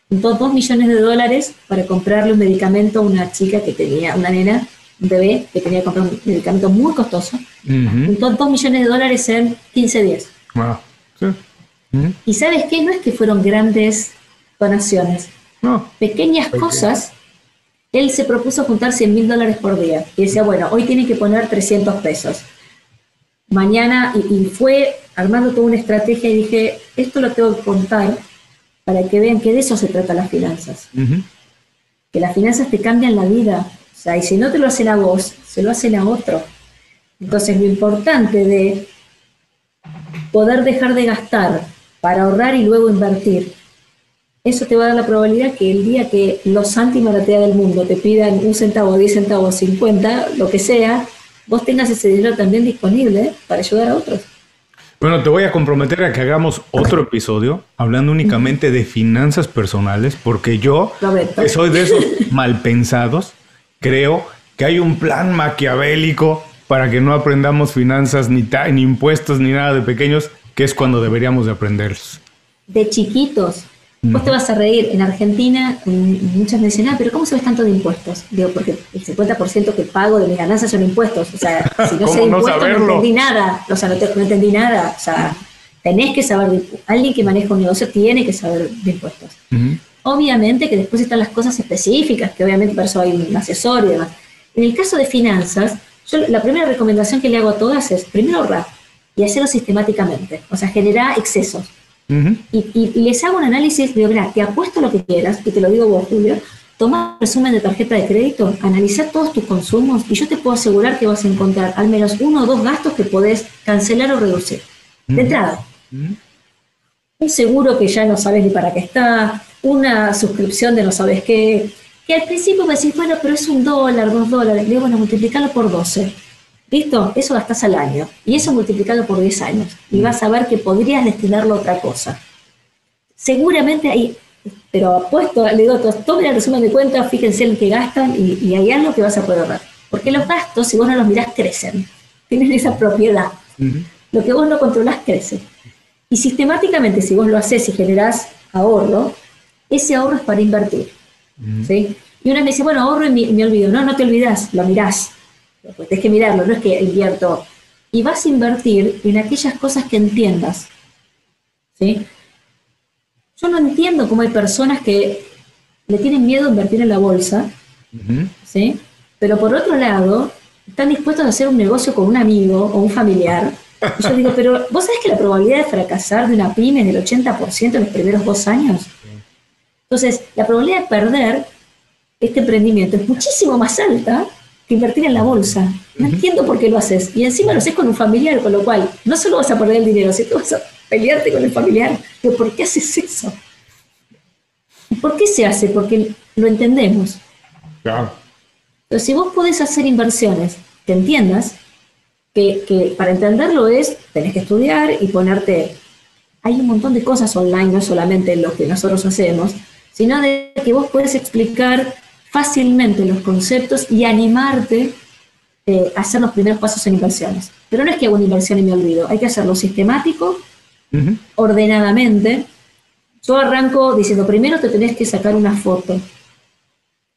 [SPEAKER 3] juntó dos millones de dólares para comprarle un medicamento a una chica que tenía, una nena un bebé que tenía que comprar un medicamento muy costoso, uh 2 millones de dólares en 15 días. Y sabes qué, no es que fueron grandes donaciones, pequeñas cosas. Él se propuso juntar 100 mil dólares por día. Y decía, bueno, hoy tiene que poner 300 pesos. Mañana, y, fue armando toda una estrategia y dije, esto lo tengo que contar para que vean que de eso se trata las finanzas. Que las finanzas te cambian la vida. O sea, y si no te lo hacen a vos, se lo hacen a otro. Entonces, lo importante de poder dejar de gastar para ahorrar y luego invertir, eso te va a dar la probabilidad que el día que los Santi Maratea del mundo te pidan un centavo, diez centavos, cincuenta, lo que sea, vos tengas ese dinero también disponible para ayudar a otros.
[SPEAKER 1] Bueno, te voy a comprometer a que hagamos otro episodio hablando únicamente de finanzas personales, porque yo, que soy de esos malpensados, creo que hay un plan maquiavélico para que no aprendamos finanzas ni, ni impuestos ni nada de pequeños, que es cuando deberíamos de aprenderlos.
[SPEAKER 3] De chiquitos. Vos te vas a reír. En Argentina, muchas me dicen, ah, pero ¿cómo sabes tanto de impuestos? Digo, porque el 50% que pago de mis ganancias son impuestos. O sea, si no sé impuestos, no entendí nada. O sea, no, entendí nada. O sea, tenés que saber de Alguien que maneja un negocio tiene que saber de impuestos. Obviamente que después están las cosas específicas, que obviamente para eso hay un asesor y demás. En el caso de finanzas, yo la primera recomendación que le hago a todas es, primero ahorrar y hacerlo sistemáticamente. O sea, generar excesos y, les hago un análisis, digo, mira, te apuesto lo que quieras, y te lo digo vos, Julio, toma un resumen de tarjeta de crédito, analiza todos tus consumos y yo te puedo asegurar que vas a encontrar al menos uno o dos gastos que podés cancelar o reducir. De entrada. Un seguro que ya no sabes ni para qué está, una suscripción de no sabes qué, que al principio me decís, bueno, pero es un dólar, dos dólares. Le digo, bueno, multiplicarlo por 12. ¿Listo? Eso gastas al año. Y eso multiplicado por 10 años. Y vas a ver que podrías destinarlo a otra cosa. Seguramente hay, pero apuesto, le digo, tomen el resumen de cuentas, fíjense en que gastan y, hay algo que vas a poder ver. Porque los gastos, si vos no los mirás, crecen. Tienen esa propiedad. Lo que vos no controlás crece. Y sistemáticamente, si vos lo haces y generás ahorro, ese ahorro es para invertir. ¿sí? Y una me dice, bueno, ahorro y me, me olvido. No, no te olvidas, lo mirás pues tienes que mirarlo, no es que invierto. Y vas a invertir en aquellas cosas que entiendas. ¿sí? Yo no entiendo cómo hay personas que le tienen miedo a invertir en la bolsa, ¿sí? pero por otro lado, están dispuestos a hacer un negocio con un amigo o un familiar. Y yo digo, pero ¿vos sabés que la probabilidad de fracasar de una pyme es del 80% en los primeros dos años? Entonces, la probabilidad de perder este emprendimiento es muchísimo más alta que invertir en la bolsa. No entiendo por qué lo haces. Y encima lo haces con un familiar, con lo cual no solo vas a perder el dinero, sino que vas a pelearte con el familiar. Pero ¿por qué haces eso? ¿Por qué se hace? Porque lo entendemos. Claro. Pero si vos podés hacer inversiones que entiendas, que, que, para entenderlo es, tenés que estudiar y ponerte... Hay un montón de cosas online, no solamente lo que nosotros hacemos, sino de que vos puedes explicar fácilmente los conceptos y animarte eh, a hacer los primeros pasos en inversiones. Pero no es que hago una inversión y me olvido, hay que hacerlo sistemático, ordenadamente. Yo arranco diciendo, primero te tenés que sacar una foto.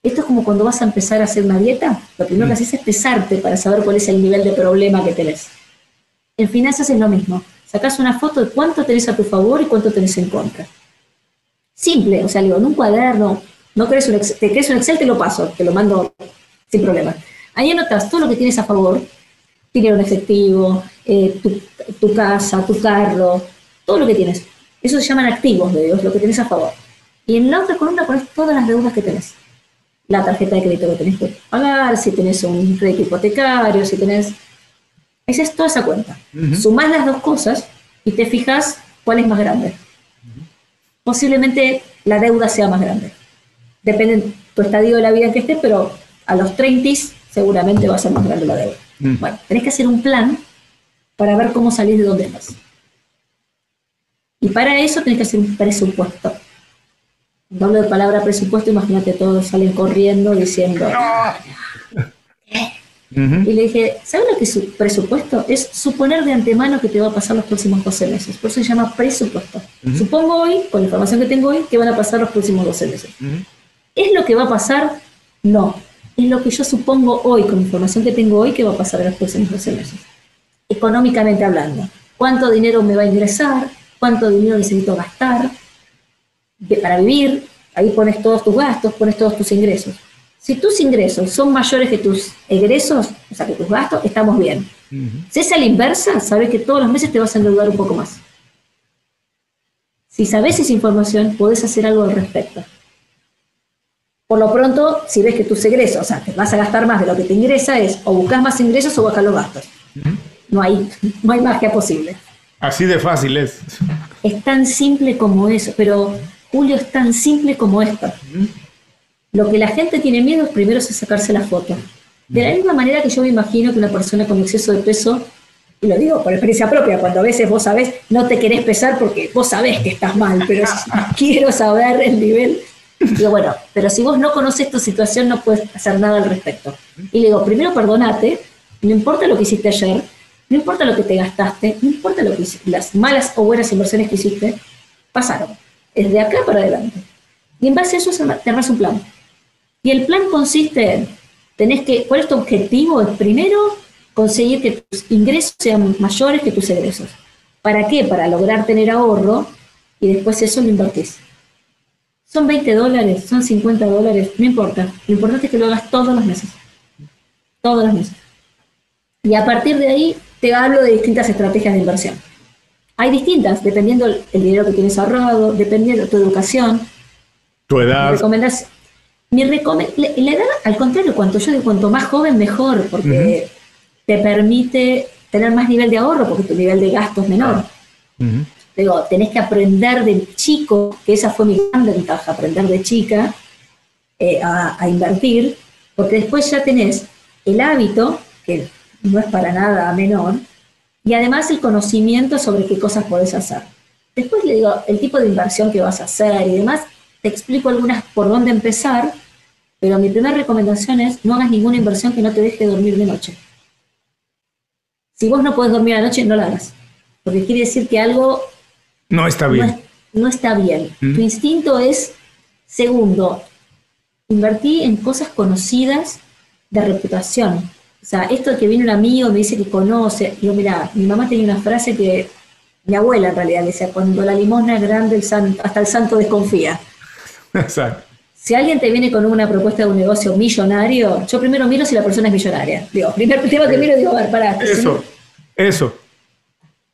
[SPEAKER 3] Esto es como cuando vas a empezar a hacer una dieta, lo primero que haces es pesarte para saber cuál es el nivel de problema que tenés. En finanzas es lo mismo. Sacas una foto de cuánto tenés a tu favor y cuánto tenés en contra. Simple, o sea, digo, en un cuaderno, no crees un Excel, te crees un Excel, te lo paso, te lo mando sin problema. Ahí anotas todo lo que tienes a favor, dinero en efectivo, eh, tu, casa, tu carro, todo lo que tienes. Eso se llaman activos de Dios, lo que tienes a favor. Y en la otra columna pones todas las deudas que tenés. La tarjeta de crédito que tenés que pagar, si tenés un crédito hipotecario, si tenés... Esa es toda esa cuenta. Sumás las dos cosas y te fijas cuál es más grande. Posiblemente la deuda sea más grande depende tu estadio de la vida en que estés, pero a los 30 seguramente va a ser más grande la deuda. Mm. Bueno, tenés que hacer un plan para ver cómo salir de donde estás. Y para eso tenés que hacer un presupuesto. Cuando de palabra presupuesto, imagínate, todos salen corriendo diciendo... Y le dije, ¿sabes lo que es presupuesto? Es suponer de antemano que te va a pasar los próximos 12 meses. Por eso se llama presupuesto. Supongo hoy, con la información que tengo hoy, que van a pasar los próximos 12 meses. ¿Es lo que va a pasar? No. Es lo que yo supongo hoy, con la información que tengo hoy, que va a pasar en los próximos 12 meses. Económicamente hablando. ¿Cuánto dinero me va a ingresar? ¿Cuánto dinero necesito gastar para vivir? ahí pones todos tus gastos, pones todos tus ingresos. Si tus ingresos son mayores que tus egresos, o sea, que tus gastos, estamos bien. Si es a la inversa, sabes que todos los meses te vas a endeudar un poco más. Si sabes esa información, podés hacer algo al respecto. Por lo pronto, si ves que tus egresos, o sea, te vas a gastar más de lo que te ingresa, es o buscas más ingresos o bajas los gastos. no, hay, no hay magia posible.
[SPEAKER 1] Así de fácil es.
[SPEAKER 3] Es tan simple como eso, pero Julio es tan simple como esto. Lo que la gente tiene miedo es primero es sacarse la foto. De la misma manera que yo me imagino que una persona con exceso de peso, y lo digo por experiencia propia, cuando a veces vos sabés, no te querés pesar porque vos sabés que estás mal, pero quiero saber el nivel. Digo, bueno, pero si vos no conoces tu situación, no puedes hacer nada al respecto. Y le digo, primero perdonate, no importa lo que hiciste ayer, no importa lo que te gastaste, no importa lo que las malas o buenas inversiones que hiciste, pasaron. Es de acá para adelante. Y en base a eso te armas un plan. Y el plan consiste en, tenés que, ¿cuál es tu objetivo? Es primero conseguir que tus ingresos sean mayores que tus egresos. ¿Para qué? Para lograr tener ahorro y después eso lo invertís. Son 20 dólares, son 50 dólares, no importa. Lo importante es que lo hagas todos los meses. Todos los meses. Y a partir de ahí te hablo de distintas estrategias de inversión. Hay distintas, dependiendo el dinero que tienes ahorrado, dependiendo de tu educación.
[SPEAKER 1] Tu edad.
[SPEAKER 3] Mi la edad, al contrario, cuanto yo digo, cuanto más joven, mejor, porque te permite tener más nivel de ahorro, porque tu nivel de gasto es menor. Digo, tenés que aprender de chico, que esa fue mi gran ventaja, aprender de chica eh, a, invertir, porque después ya tenés el hábito, que no es para nada menor, y además el conocimiento sobre qué cosas podés hacer. Después le digo el tipo de inversión que vas a hacer y demás, te explico algunas por dónde empezar, pero mi primera recomendación es no hagas ninguna inversión que no te deje dormir de noche. Si vos no podés dormir a noche, no la hagas, porque quiere decir que algo
[SPEAKER 1] no está bien.
[SPEAKER 3] No, está bien. Tu instinto es, segundo, invertir en cosas conocidas de reputación. O sea, esto que viene un amigo me dice que conoce, yo mira, mi mamá tenía una frase que mi abuela en realidad decía, cuando la limosna es grande, hasta el santo desconfía. Exacto. Si alguien te viene con una propuesta de un negocio millonario, yo primero miro si la persona es millonaria. Digo, primer tema que miro, digo, a ver, pará.
[SPEAKER 1] Eso, eso.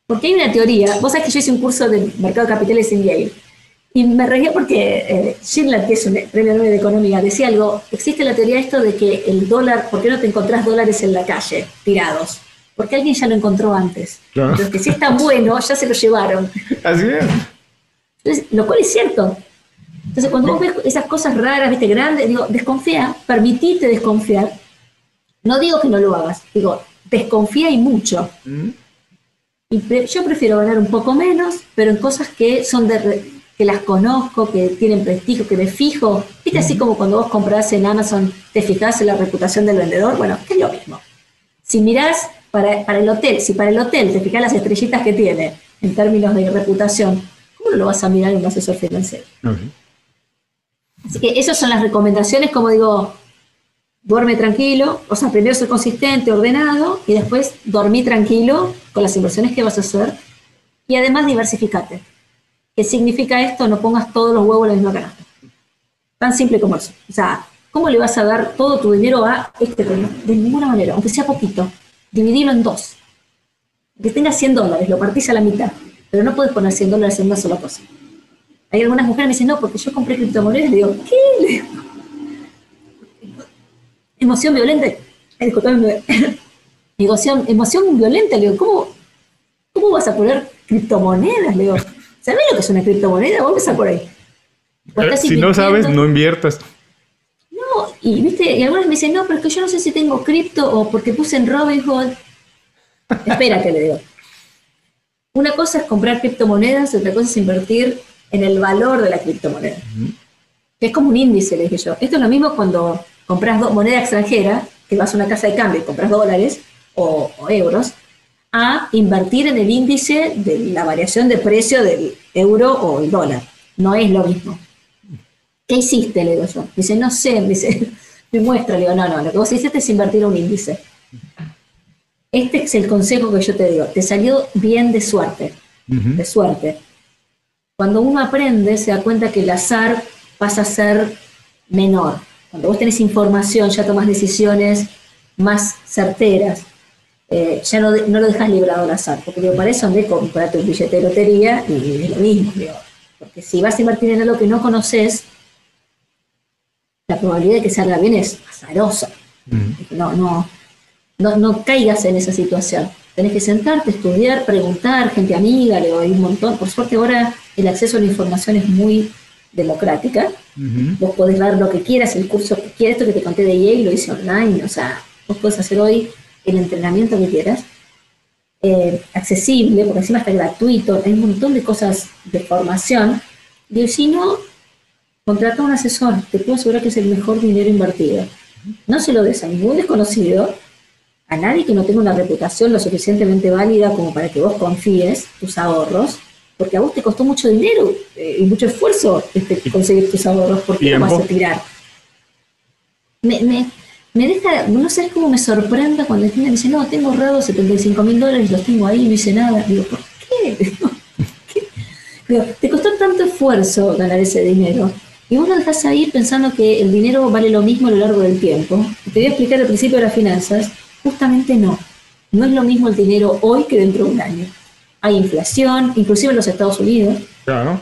[SPEAKER 3] Porque hay una teoría, vos sabés que yo hice un curso de mercado de capitales en Yale, y me reí porque eh, Schindler, que es un premio Nobel de Economía, decía algo, existe la teoría esto de que el dólar, ¿por qué no te encontrás dólares en la calle, tirados? Porque alguien ya lo encontró antes. Entonces, que si es tan bueno, ya se lo llevaron.
[SPEAKER 1] Así es.
[SPEAKER 3] Entonces, lo cual es cierto. Entonces, cuando vos ves esas cosas raras, viste, grandes, digo, desconfía, permitite desconfiar. No digo que no lo hagas, digo, desconfía y mucho. Mm. Y yo prefiero ganar un poco menos, pero en cosas que son de que las conozco, que tienen prestigio, que me fijo. Viste así como cuando vos compras en Amazon, te fijas en la reputación del vendedor. Bueno, es lo mismo. Si mirás para, para el hotel, si para el hotel te fijas las estrellitas que tiene en términos de reputación, ¿cómo no lo vas a mirar en un asesor financiero? Así que esas son las recomendaciones, como digo, duerme tranquilo, o sea, primero ser consistente, ordenado, y después dormí tranquilo con las inversiones que vas a hacer, y además diversificate. ¿Qué significa esto? No pongas todos los huevos en la misma canasta. Tan simple como eso. O sea, ¿cómo le vas a dar todo tu dinero a este tema? De ninguna manera, aunque sea poquito. Dividilo en dos. Que tengas 100 dólares, lo partís a la mitad, pero no puedes poner 100 dólares en una sola cosa. Hay algunas mujeres que me dicen, no, porque yo compré criptomonedas. Le digo, ¿qué? Emoción violenta. Disculpame. Emoción, emoción violenta. Le digo, ¿cómo, ¿cómo vas a poner criptomonedas? Le digo, ¿sabes lo que es una criptomoneda? Vos empezás por ahí.
[SPEAKER 1] Eh, si no sabes, no inviertas.
[SPEAKER 3] No, y viste, y algunas me dicen, no, pero es que yo no sé si tengo cripto o porque puse en Robinhood. Espérate, le digo. Una cosa es comprar criptomonedas, otra cosa es invertir en el valor de la criptomoneda. Que es como un índice, le dije yo. Esto es lo mismo cuando compras moneda extranjera, que vas a una casa de cambio y compras dólares o, euros, a invertir en el índice de la variación de precio del euro o el dólar. No es lo mismo. ¿Qué hiciste? Le digo yo. Dice, no sé, me dice, me muestra, le digo, no, no, lo que vos hiciste es invertir un índice. Este es el consejo que yo te digo. Te salió bien de suerte. De suerte. Cuando uno aprende, se da cuenta que el azar pasa a ser menor. Cuando vos tenés información, ya tomas decisiones más certeras. Eh, ya no, no, lo dejas librado al azar, porque digo, para eso andé comprarte un billete de lotería y es lo mismo, digo, porque si vas a invertir en algo que no conoces, la probabilidad de que salga bien es azarosa. No, no, no, no caigas en esa situación. Tenés que sentarte, estudiar, preguntar, gente amiga, le doy un montón. Por suerte ahora el acceso a la información es muy democrática. Vos podés dar lo que quieras, el curso que quieras, esto que te conté de Yale lo hice online, o sea, vos podés hacer hoy el entrenamiento que quieras. Eh, accesible, porque encima está gratuito, hay un montón de cosas de formación. Y si no, contrata a un asesor, te puedo asegurar que es el mejor dinero invertido. No se lo des a ningún desconocido, a nadie que no tenga una reputación lo suficientemente válida como para que vos confíes tus ahorros, porque a vos te costó mucho dinero eh, y mucho esfuerzo este, conseguir tus ahorros, porque lo vas a tirar. Me, me, me, deja, no sé cómo me sorprenda cuando el me dice, no, tengo ahorrados 75 mil dólares, los tengo ahí, no hice nada. Digo, ¿por qué? Digo, te costó tanto esfuerzo ganar ese dinero. Y vos lo dejas ahí pensando que el dinero vale lo mismo a lo largo del tiempo. Te voy a explicar el principio de las finanzas. Justamente no. No es lo mismo el dinero hoy que dentro de un año hay inflación, inclusive en los Estados Unidos. Claro.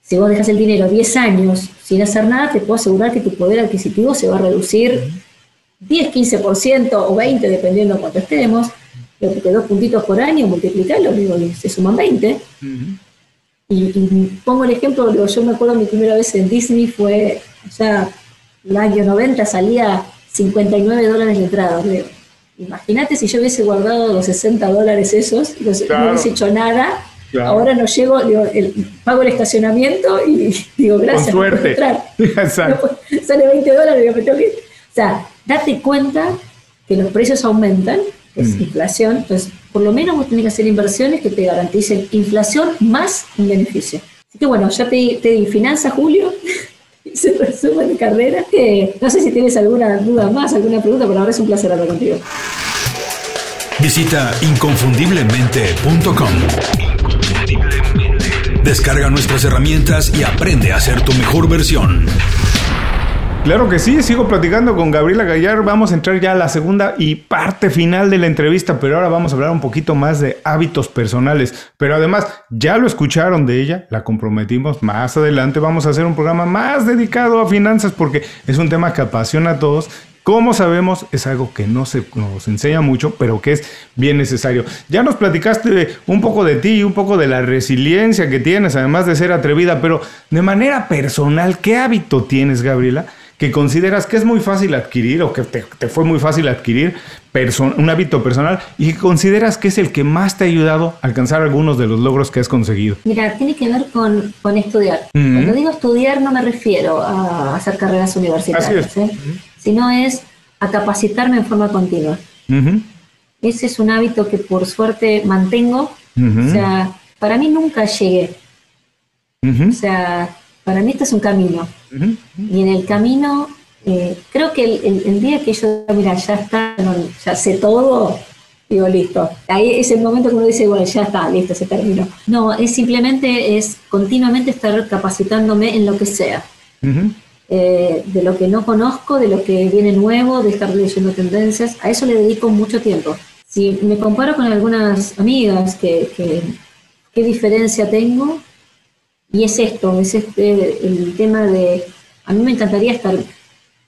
[SPEAKER 3] Si vos dejas el dinero 10 años sin hacer nada, te puedo asegurar que tu poder adquisitivo se va a reducir 10, 15% o 20%, dependiendo de cuánto estemos. Pero que dos puntitos por año, multiplicarlo, digo, se suman 20. y, pongo el ejemplo, yo me acuerdo mi primera vez en Disney fue, o sea, el año 90 salía 59 dólares de entrada. Imagínate si yo hubiese guardado los 60 dólares esos, y no hubiese hecho nada, ahora no llego, pago el estacionamiento y digo, gracias.
[SPEAKER 1] Con suerte.
[SPEAKER 3] sale 20 dólares, me tengo que O sea, date cuenta que los precios aumentan, es mm. inflación, entonces por lo menos vos tenés que hacer inversiones que te garanticen inflación más un beneficio. Así que bueno, ya te, te di finanzas, Julio, se resume mi carrera. no sé si tienes alguna duda más, alguna pregunta, pero ahora es un placer hablar contigo.
[SPEAKER 2] Visita inconfundiblemente.com. Descarga nuestras herramientas y aprende a ser tu mejor versión.
[SPEAKER 1] Claro que sí, sigo platicando con Gabriela Gallar. Vamos a entrar ya a la segunda y parte final de la entrevista, pero ahora vamos a hablar un poquito más de hábitos personales. Pero además, ya lo escucharon de ella, la comprometimos. Más adelante vamos a hacer un programa más dedicado a finanzas porque es un tema que apasiona a todos como sabemos, es algo que no se nos enseña mucho, pero que es bien necesario. Ya nos platicaste un poco de ti, un poco de la resiliencia que tienes, además de ser atrevida, pero de manera personal, ¿qué hábito tienes, Gabriela? Que consideras que es muy fácil adquirir o que te, fue muy fácil adquirir un hábito personal y que consideras que es el que más te ha ayudado a alcanzar algunos de los logros que has conseguido?
[SPEAKER 3] Mira, tiene que ver con, con estudiar. Cuando digo estudiar no me refiero a hacer carreras universitarias, ¿eh? sino es a capacitarme en forma continua. Ese es un hábito que por suerte mantengo. O sea, para mí nunca llegué. O sea, para mí este es un camino. Y en el camino, eh, creo que el, día que yo, mira, ya está, ya sé todo, digo, listo. Ahí es el momento que uno dice, bueno, ya está, listo, se terminó. No, es simplemente, es continuamente estar capacitándome en lo que sea. Eh, de lo que no conozco, de lo que viene nuevo, de estar leyendo tendencias, a eso le dedico mucho tiempo. Si me comparo con algunas amigas, que, que ¿qué diferencia tengo? Y es esto, es este el tema de, a mí me encantaría estar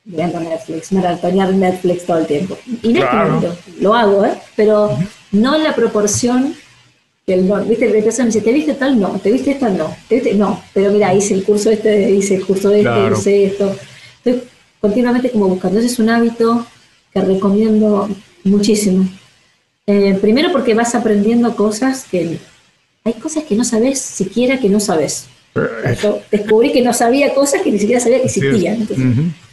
[SPEAKER 3] viendo Netflix, maratonear Netflix todo el tiempo. Y no claro. lo hago, ¿eh? pero no en la proporción que el no. ¿Viste? La persona me dice, ¿te viste tal? No. ¿Te viste esta? No. ¿Te viste? No. Pero mira, hice el curso este, hice el curso de este, hice esto. Estoy continuamente como buscando. Ese es un hábito que recomiendo muchísimo. Eh, primero porque vas aprendiendo cosas que... Hay cosas que no sabes siquiera que no sabes. Yo descubrí que no sabía cosas que ni siquiera sabía que existían.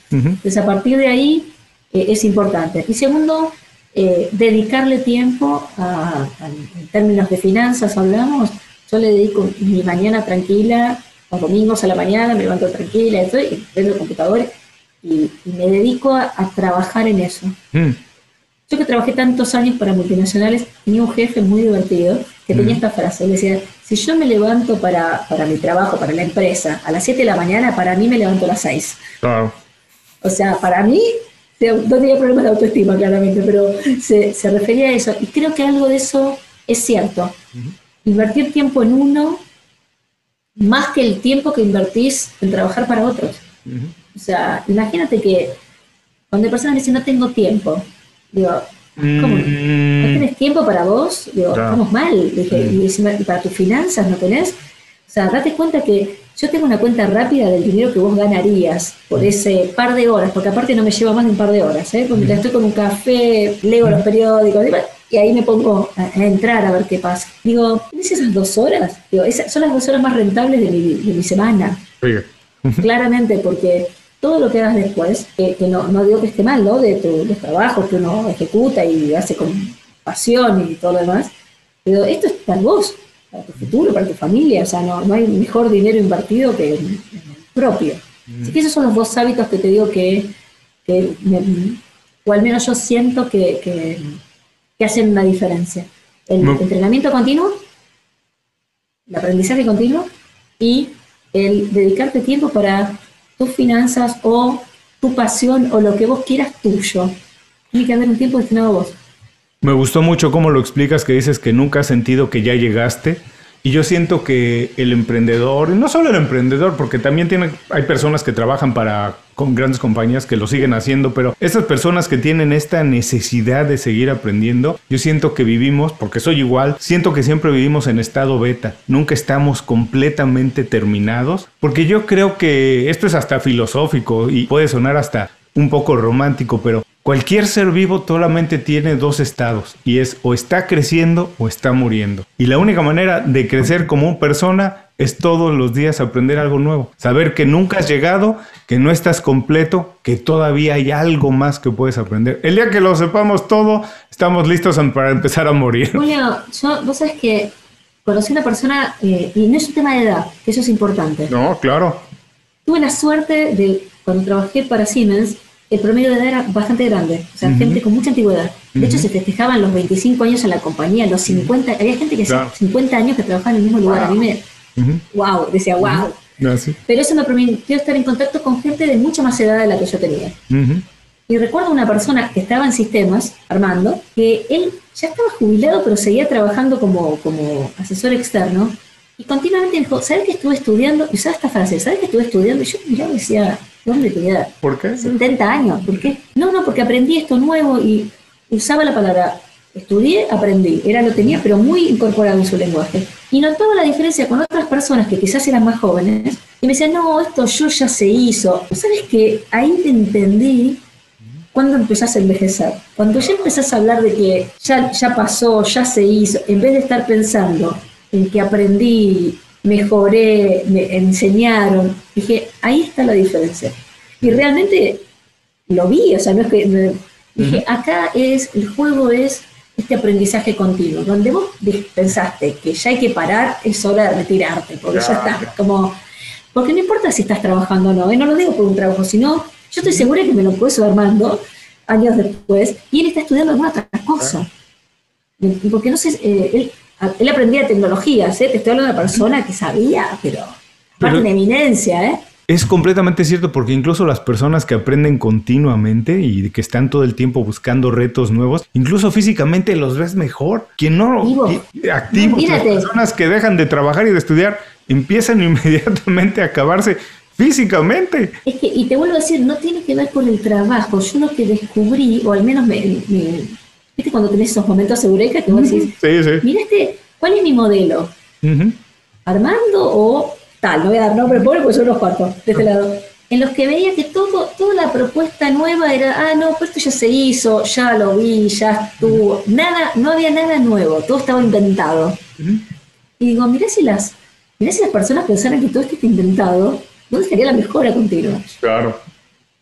[SPEAKER 3] Entonces, a partir de ahí eh, es importante. Y segundo, eh, dedicarle tiempo a, en términos de finanzas, hablamos, yo le dedico mi mañana tranquila, los domingos a la mañana me levanto tranquila, estoy, y prendo el computador y, me dedico a, trabajar en eso. Mm. Yo que trabajé tantos años para multinacionales, tenía un jefe muy divertido que tenía esta frase. Él decía, si yo me levanto para, para mi trabajo, para la empresa, a las 7 de la mañana, para mí me levanto a las 6.
[SPEAKER 1] Claro.
[SPEAKER 3] O sea, para mí, no tenía problemas de autoestima, claramente, pero se, se refería a eso. Y creo que algo de eso es cierto. Invertir tiempo en uno más que el tiempo que invertís en trabajar para otros. O sea, imagínate que cuando hay personas dicen no tengo tiempo, digo, ¿cómo? ¿No mm. tenés tiempo para vos? Digo, estamos mal. Dije, y para tus finanzas no tenés. O sea, date cuenta que yo tengo una cuenta rápida del dinero que vos ganarías por ese par de horas, porque aparte no me lleva más de un par de horas, ¿eh? porque estoy con un café, leo los periódicos, y ahí me pongo a, entrar a ver qué pasa. Digo, ¿tienes esas dos horas? Digo, esas son las dos horas más rentables de mi, de mi semana. Claramente, porque todo lo que hagas después, que, no, no, digo que esté mal, ¿no? De tu de trabajo que uno ejecuta y hace con pasión y todo lo demás, pero esto es para vos, para tu futuro, para tu familia, o sea, no, no hay mejor dinero invertido que el, propio. Así que esos son los dos hábitos que te digo que, que o al menos yo siento que, que que hacen una diferencia. El entrenamiento continuo, el aprendizaje continuo y el dedicarte tiempo para tus finanzas o tu pasión o lo que vos quieras tuyo. Tiene que haber un tiempo destinado a vos.
[SPEAKER 1] Me gustó mucho cómo lo explicas, que dices que nunca has sentido que ya llegaste y yo siento que el emprendedor, y no solo el emprendedor, porque también tiene, hay personas que trabajan para con grandes compañías que lo siguen haciendo, pero esas personas que tienen esta necesidad de seguir aprendiendo, yo siento que vivimos, porque soy igual, siento que siempre vivimos en estado beta, nunca estamos completamente terminados, porque yo creo que esto es hasta filosófico y puede sonar hasta un poco romántico, pero Cualquier ser vivo solamente tiene dos estados y es o está creciendo o está muriendo. Y la única manera de crecer como persona es todos los días aprender algo nuevo. Saber que nunca has llegado, que no estás completo, que todavía hay algo más que puedes aprender. El día que lo sepamos todo, estamos listos para empezar a morir.
[SPEAKER 3] Julio, yo, vos sabes que conocí a una persona, eh, y no es un tema de edad, que eso es importante.
[SPEAKER 1] No, claro.
[SPEAKER 3] Tuve la suerte de, cuando trabajé para Siemens, el promedio de edad era bastante grande, o sea, gente con mucha antigüedad. De hecho, se festejaban los 25 años en la compañía, los 50, había gente que hacía 50 años que trabajaba en el mismo lugar. A mí me, wow, decía, wow. Pero eso me permitió estar en contacto con gente de mucha más edad de la que yo tenía. Y recuerdo una persona que estaba en sistemas, Armando, que él ya estaba jubilado, pero seguía trabajando como, como asesor externo. Y continuamente dijo, ¿sabes que estuve estudiando? Y usaba esta frase, ¿sabes que estuve estudiando? Y yo miraba y decía, ¿Dónde tenía?
[SPEAKER 1] ¿Por qué?
[SPEAKER 3] 70 años. ¿Por qué? No, no, porque aprendí esto nuevo y usaba la palabra estudié, aprendí. Era lo tenía, pero muy incorporado en su lenguaje. Y notaba la diferencia con otras personas que quizás eran más jóvenes y me decían, no, esto yo ya se hizo. ¿Sabes que Ahí te entendí cuando empezás a envejecer. Cuando ya empezás a hablar de que ya, ya pasó, ya se hizo, en vez de estar pensando en que aprendí mejoré, me enseñaron. Dije, ahí está la diferencia. Y realmente lo vi, o sea, no es que... dije, acá es, el juego es este aprendizaje continuo, donde vos pensaste que ya hay que parar, es hora de retirarte, porque ya está, como... Porque no importa si estás trabajando o no, ¿eh? no lo digo por un trabajo, sino yo estoy segura que me lo puedo Armando años después y él está estudiando alguna otra cosa. Porque no sé, eh, él él aprendía tecnologías, ¿eh? te estoy hablando de una persona que sabía, pero aparte de eminencia, ¿eh?
[SPEAKER 1] Es completamente cierto porque incluso las personas que aprenden continuamente y que están todo el tiempo buscando retos nuevos, incluso físicamente los ves mejor. Quien no activos, las personas que dejan de trabajar y de estudiar empiezan inmediatamente a acabarse físicamente.
[SPEAKER 3] Es que, y te vuelvo a decir, no tiene que ver con el trabajo. Yo lo que descubrí, o al menos me, ¿Viste cuando tenés esos momentos eureka que vos decís, sí, sí. mira este, ¿cuál es mi modelo? ¿Armando o tal? No voy a dar nombre pobre porque son unos cuantos de este lado. En los que veía que todo, toda la propuesta nueva era, ah, no, pues esto ya se hizo, ya lo vi, ya estuvo. Nada, no había nada nuevo, todo estaba inventado. Y digo, mirá si las, mirá si las personas pensaran que todo esto está inventado, ¿dónde estaría la mejora continua?
[SPEAKER 1] Claro.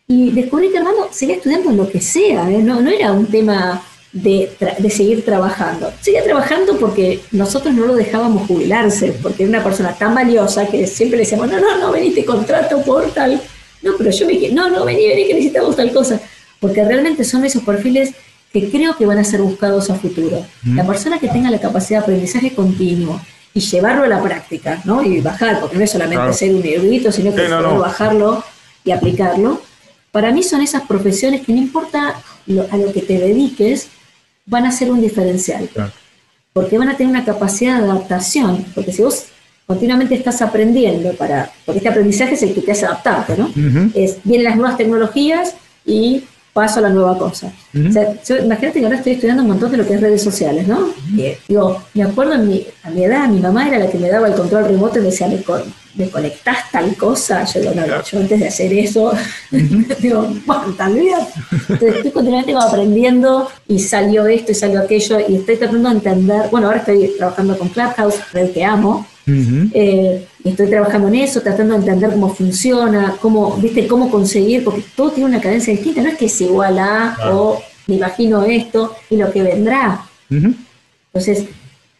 [SPEAKER 3] Y descubrí que Armando seguía estudiando lo que sea, ¿eh? no, no era un tema de, de, seguir trabajando. Seguía trabajando porque nosotros no lo dejábamos jubilarse, porque era una persona tan valiosa que siempre le decíamos, no, no, no, vení, te contrato por tal. No, pero yo me quiero, no, no, vení, vení, que necesitamos tal cosa. Porque realmente son esos perfiles que creo que van a ser buscados a futuro. La persona que tenga la capacidad de aprendizaje continuo y llevarlo a la práctica, ¿no? Y bajar, porque no es solamente ser un erudito, sino que bajarlo y aplicarlo. Para mí son esas profesiones que no importa a lo que te dediques, van a ser un diferencial. Porque van a tener una capacidad de adaptación. Porque si vos continuamente estás aprendiendo para, porque este aprendizaje es el que te hace adaptarte, ¿no? es, vienen las nuevas tecnologías y paso a la nueva cosa. imagínate que ahora estoy estudiando un montón de lo que es redes sociales, ¿no? digo, me acuerdo en mi, a mi edad, mi mamá era la que me daba el control remoto y me decía, ¿me, me conectás tal cosa? Yo digo, no, yo antes de hacer eso, digo, bueno, tal vez. Entonces estoy continuamente aprendiendo y salió esto y salió aquello y estoy tratando de entender, bueno, ahora estoy trabajando con Clubhouse, red que amo, eh, estoy trabajando en eso, tratando de entender cómo funciona, cómo, viste, cómo conseguir, porque todo tiene una cadencia distinta, no es que es igual a o me imagino esto y lo que vendrá. Entonces,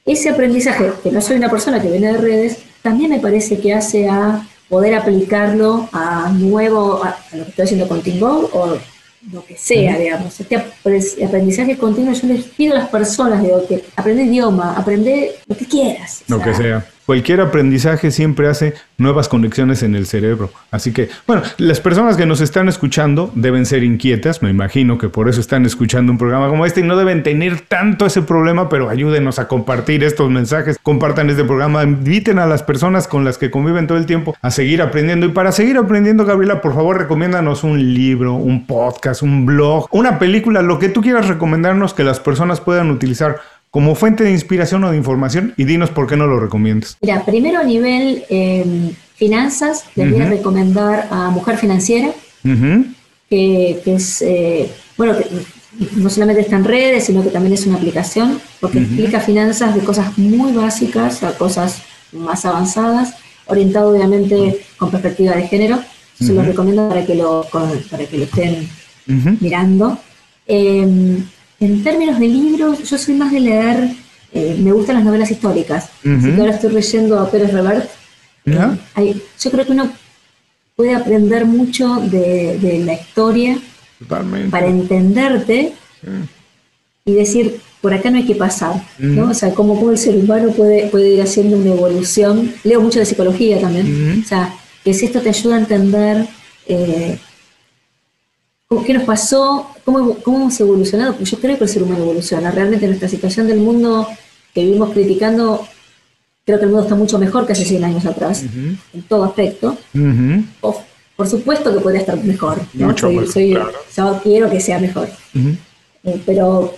[SPEAKER 3] ese aprendizaje, que no soy una persona que viene de redes, también me parece que hace a poder aplicarlo a nuevo, a, lo que estoy haciendo con Tingo o lo que sea, digamos. Este aprendizaje continuo, yo les pido a las personas, digo, que aprende idioma, aprende lo que quieras.
[SPEAKER 1] Lo que sea. Cualquier aprendizaje siempre hace nuevas conexiones en el cerebro. Así que, bueno, las personas que nos están escuchando deben ser inquietas, me imagino que por eso están escuchando un programa como este y no deben tener tanto ese problema, pero ayúdenos a compartir estos mensajes, compartan este programa, inviten a las personas con las que conviven todo el tiempo a seguir aprendiendo. Y para seguir aprendiendo, Gabriela, por favor, recomiéndanos un libro, un podcast, un blog, una película, lo que tú quieras recomendarnos que las personas puedan utilizar como fuente de inspiración o de información y dinos por qué no lo recomiendas.
[SPEAKER 3] Mira, primero a nivel eh, finanzas, les voy a recomendar a Mujer Financiera, que, es, eh, bueno, que no solamente está en redes, sino que también es una aplicación, porque explica finanzas de cosas muy básicas a cosas más avanzadas, orientado obviamente con perspectiva de género. Se lo recomiendo para que lo, para que lo estén mirando. Eh, en términos de libros, yo soy más de leer, eh, me gustan las novelas históricas. Así que ahora estoy leyendo a Pérez Revert. Eh, yo creo que uno puede aprender mucho de, la historia para entenderte y decir, por acá no hay que pasar, ¿no? O sea, cómo, el ser humano puede, puede ir haciendo una evolución. Leo mucho de psicología también. O sea, que si esto te ayuda a entender eh, qué nos pasó, cómo, cómo hemos evolucionado, porque yo creo que el ser humano evoluciona. Realmente nuestra situación del mundo que vivimos criticando, creo que el mundo está mucho mejor que hace 100 años atrás, en todo aspecto. por supuesto que podría estar mejor. Mucho Yo quiero que sea mejor. Eh, pero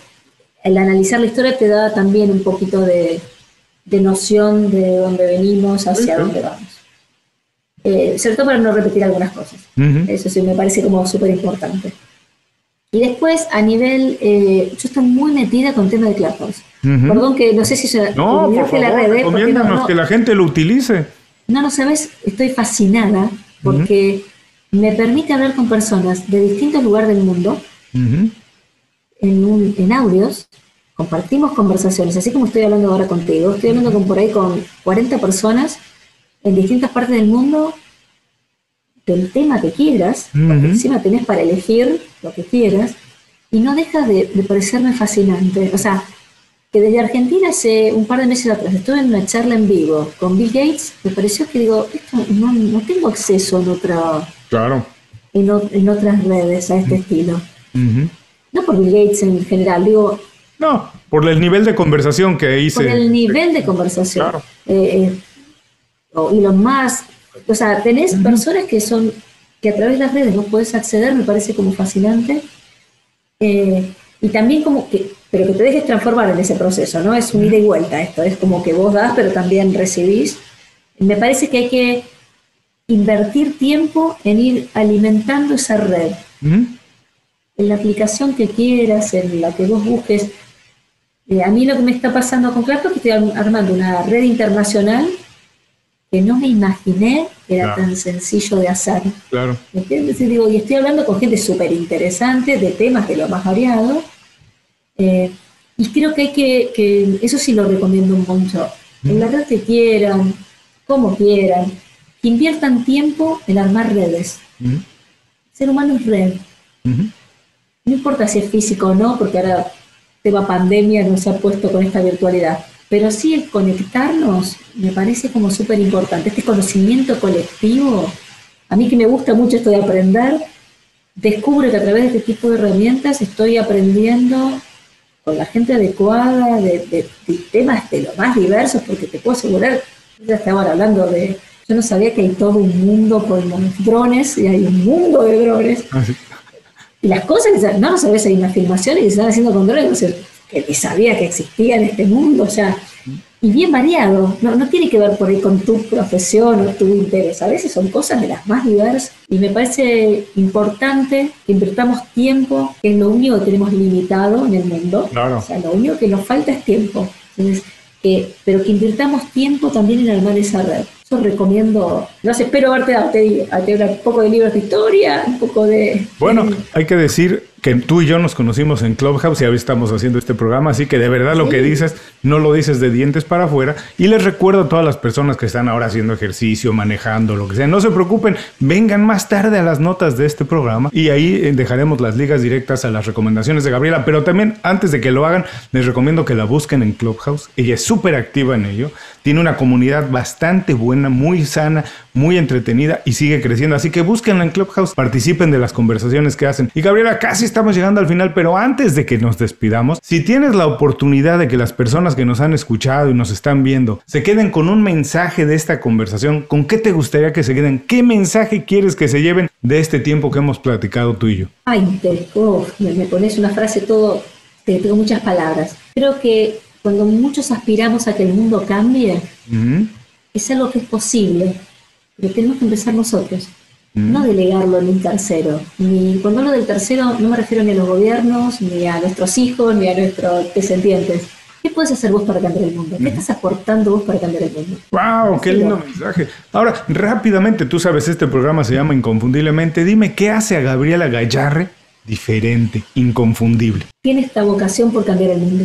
[SPEAKER 3] el analizar la historia te da también un poquito de, noción de dónde venimos, hacia dónde vamos eh, sobre todo para no repetir algunas cosas. Eso sí me parece como súper importante. Y después, a nivel, eh, yo estoy muy metida con el tema de Clubhouse. Perdón que no sé si se
[SPEAKER 1] no, por favor, la red, no, que la gente lo utilice.
[SPEAKER 3] No, no sabes, estoy fascinada porque me permite hablar con personas de distintos lugares del mundo en, un, en audios, compartimos conversaciones, así como estoy hablando ahora contigo, estoy hablando con por ahí con 40 personas en distintas partes del mundo del tema que quieras, encima tenés para elegir lo que quieras, y no dejas de, parecerme fascinante. O sea, que desde Argentina hace un par de meses atrás estuve en una charla en vivo con Bill Gates, me pareció que digo, esto no, tengo acceso en otra
[SPEAKER 1] claro.
[SPEAKER 3] en, en otras redes a este estilo. No por Bill Gates en general, digo...
[SPEAKER 1] No, por el nivel de conversación que hice.
[SPEAKER 3] Por el nivel de conversación. Claro. Eh, eh, y los más, o sea, tenés personas que son, que a través de las redes no puedes acceder, me parece como fascinante. Eh, y también como que, pero que te dejes transformar en ese proceso, ¿no? Es un ida y vuelta esto, es como que vos das, pero también recibís. Me parece que hay que invertir tiempo en ir alimentando esa red. En la aplicación que quieras, en la que vos busques. Eh, a mí lo que me está pasando con Claro es que estoy armando una red internacional que no me imaginé que era tan sencillo de hacer.
[SPEAKER 1] Claro.
[SPEAKER 3] digo, y estoy hablando con gente súper interesante de temas de lo más variado. Eh, y creo que hay que, eso sí lo recomiendo un mucho. En la red que quieran, como quieran, que inviertan tiempo en armar redes. ser humano es red. no importa si es físico o no, porque ahora tema pandemia nos ha puesto con esta virtualidad, pero sí el conectarnos me parece como súper importante. Este conocimiento colectivo, a mí que me gusta mucho esto de aprender, descubro que a través de este tipo de herramientas estoy aprendiendo con la gente adecuada, de, temas de lo más diversos, porque te puedo asegurar, ya estaban hablando de, yo no sabía que hay todo un mundo con los drones, y hay un mundo de drones. Ah, y las cosas que no, no sabes, hay unas filmaciones que se están haciendo con drones, que ni sabía que existía en este mundo, o sea, y bien variado, no, no tiene que ver por ahí con tu profesión o tu interés, a veces son cosas de las más diversas y me parece importante que invirtamos tiempo, que es lo único que tenemos limitado en el mundo, o sea, lo único que nos falta es tiempo, pero que invirtamos tiempo también en armar esa red. Recomiendo, no sé, espero haberte dado un poco de libros de historia, un poco de...
[SPEAKER 1] Bueno, hay que decir que tú y yo nos conocimos en Clubhouse y ahora estamos haciendo este programa, así que de verdad lo que dices no lo dices de dientes para afuera. Y les recuerdo a todas las personas que están ahora haciendo ejercicio, manejando, lo que sea, no se preocupen, vengan más tarde a las notas de este programa y ahí eh, dejaremos las ligas directas a las recomendaciones de Gabriela. Pero también antes de que lo hagan, les recomiendo que la busquen en Clubhouse. Ella es súper activa en ello, tiene una comunidad bastante buena, muy sana, muy entretenida y sigue creciendo. Así que búsquenla en Clubhouse, participen de las conversaciones que hacen. Y Gabriela, casi estamos llegando al final, pero antes de que nos despidamos, si tienes la oportunidad de que las personas que nos han escuchado y nos están viendo se queden con un mensaje de esta conversación, ¿con qué te gustaría que se queden? ¿Qué mensaje quieres que se lleven de este tiempo que hemos platicado tú y yo?
[SPEAKER 3] Ay, te, me, pones una frase todo, te tengo muchas palabras. Creo que cuando muchos aspiramos a que el mundo cambie, es algo que es posible, pero tenemos que empezar nosotros. No delegarlo en un tercero. Ni, cuando hablo del tercero no me refiero ni a los gobiernos, ni a nuestros hijos, ni a nuestros descendientes. ¿Qué puedes hacer vos para cambiar el mundo? ¿Qué estás aportando vos para cambiar el mundo?
[SPEAKER 1] ¡Wow! ¡Qué lindo mensaje! Ahora, rápidamente, tú sabes, este programa se llama Inconfundiblemente. Dime, ¿qué hace a Gabriela Gallarre diferente, inconfundible?
[SPEAKER 3] Tiene esta vocación por cambiar el mundo.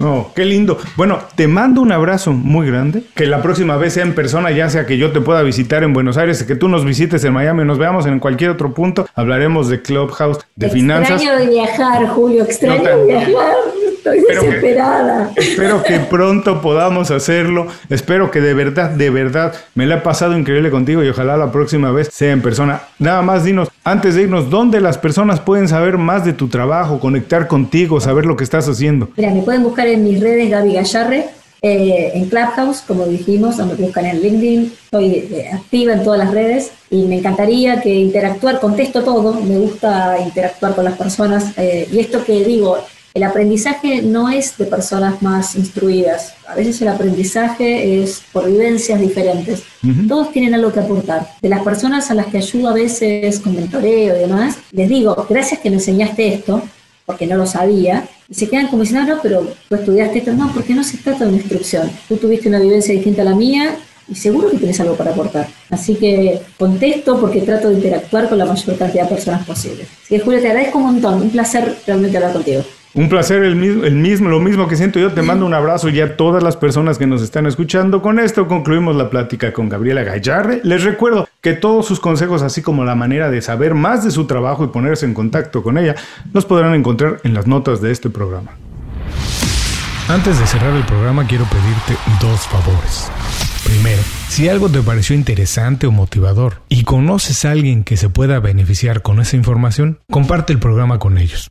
[SPEAKER 1] Oh, qué lindo. Bueno, te mando un abrazo muy grande. Que la próxima vez sea en persona, ya sea que yo te pueda visitar en Buenos Aires, que tú nos visites en Miami, nos veamos en cualquier otro punto. Hablaremos de Clubhouse, de finanzas.
[SPEAKER 3] Extraño de viajar, Julio, extraño de viajar. Estoy desesperada.
[SPEAKER 1] espero que pronto podamos hacerlo. Espero que de verdad, de verdad, me la he pasado increíble contigo y ojalá la próxima vez sea en persona. Nada más dinos, antes de irnos, ¿dónde las personas pueden saber más de tu trabajo, conectar contigo, saber lo que estás haciendo?
[SPEAKER 3] Mira, me pueden buscar en mis redes Gaby Gallarre, eh, en Clubhouse, como dijimos, o me buscan en LinkedIn, estoy eh, activa en todas las redes y me encantaría que interactuar, contesto todo, me gusta interactuar con las personas eh, y esto que digo, el aprendizaje no es de personas más instruidas. A veces el aprendizaje es por vivencias diferentes. Todos tienen algo que aportar. De las personas a las que ayudo a veces con mentoreo y demás, les digo, gracias que me enseñaste esto, porque no lo sabía, y se quedan como diciendo, ah, no, pero tú estudiaste esto. No, porque no se trata de una instrucción. Tú tuviste una vivencia distinta a la mía y seguro que tienes algo para aportar. Así que contesto porque trato de interactuar con la mayor cantidad de personas posibles. Así que Julio, te agradezco un montón. Un placer realmente hablar contigo.
[SPEAKER 1] Un placer, el mismo, lo mismo que siento yo. Te mando un abrazo y a todas las personas que nos están escuchando. Con esto concluimos la plática con Gabriela Gallarre. Les recuerdo que todos sus consejos, así como la manera de saber más de su trabajo y ponerse en contacto con ella, los podrán encontrar en las notas de este programa.
[SPEAKER 2] Antes de cerrar el programa, quiero pedirte dos favores. Primero, si algo te pareció interesante o motivador y conoces a alguien que se pueda beneficiar con esa información, comparte el programa con ellos.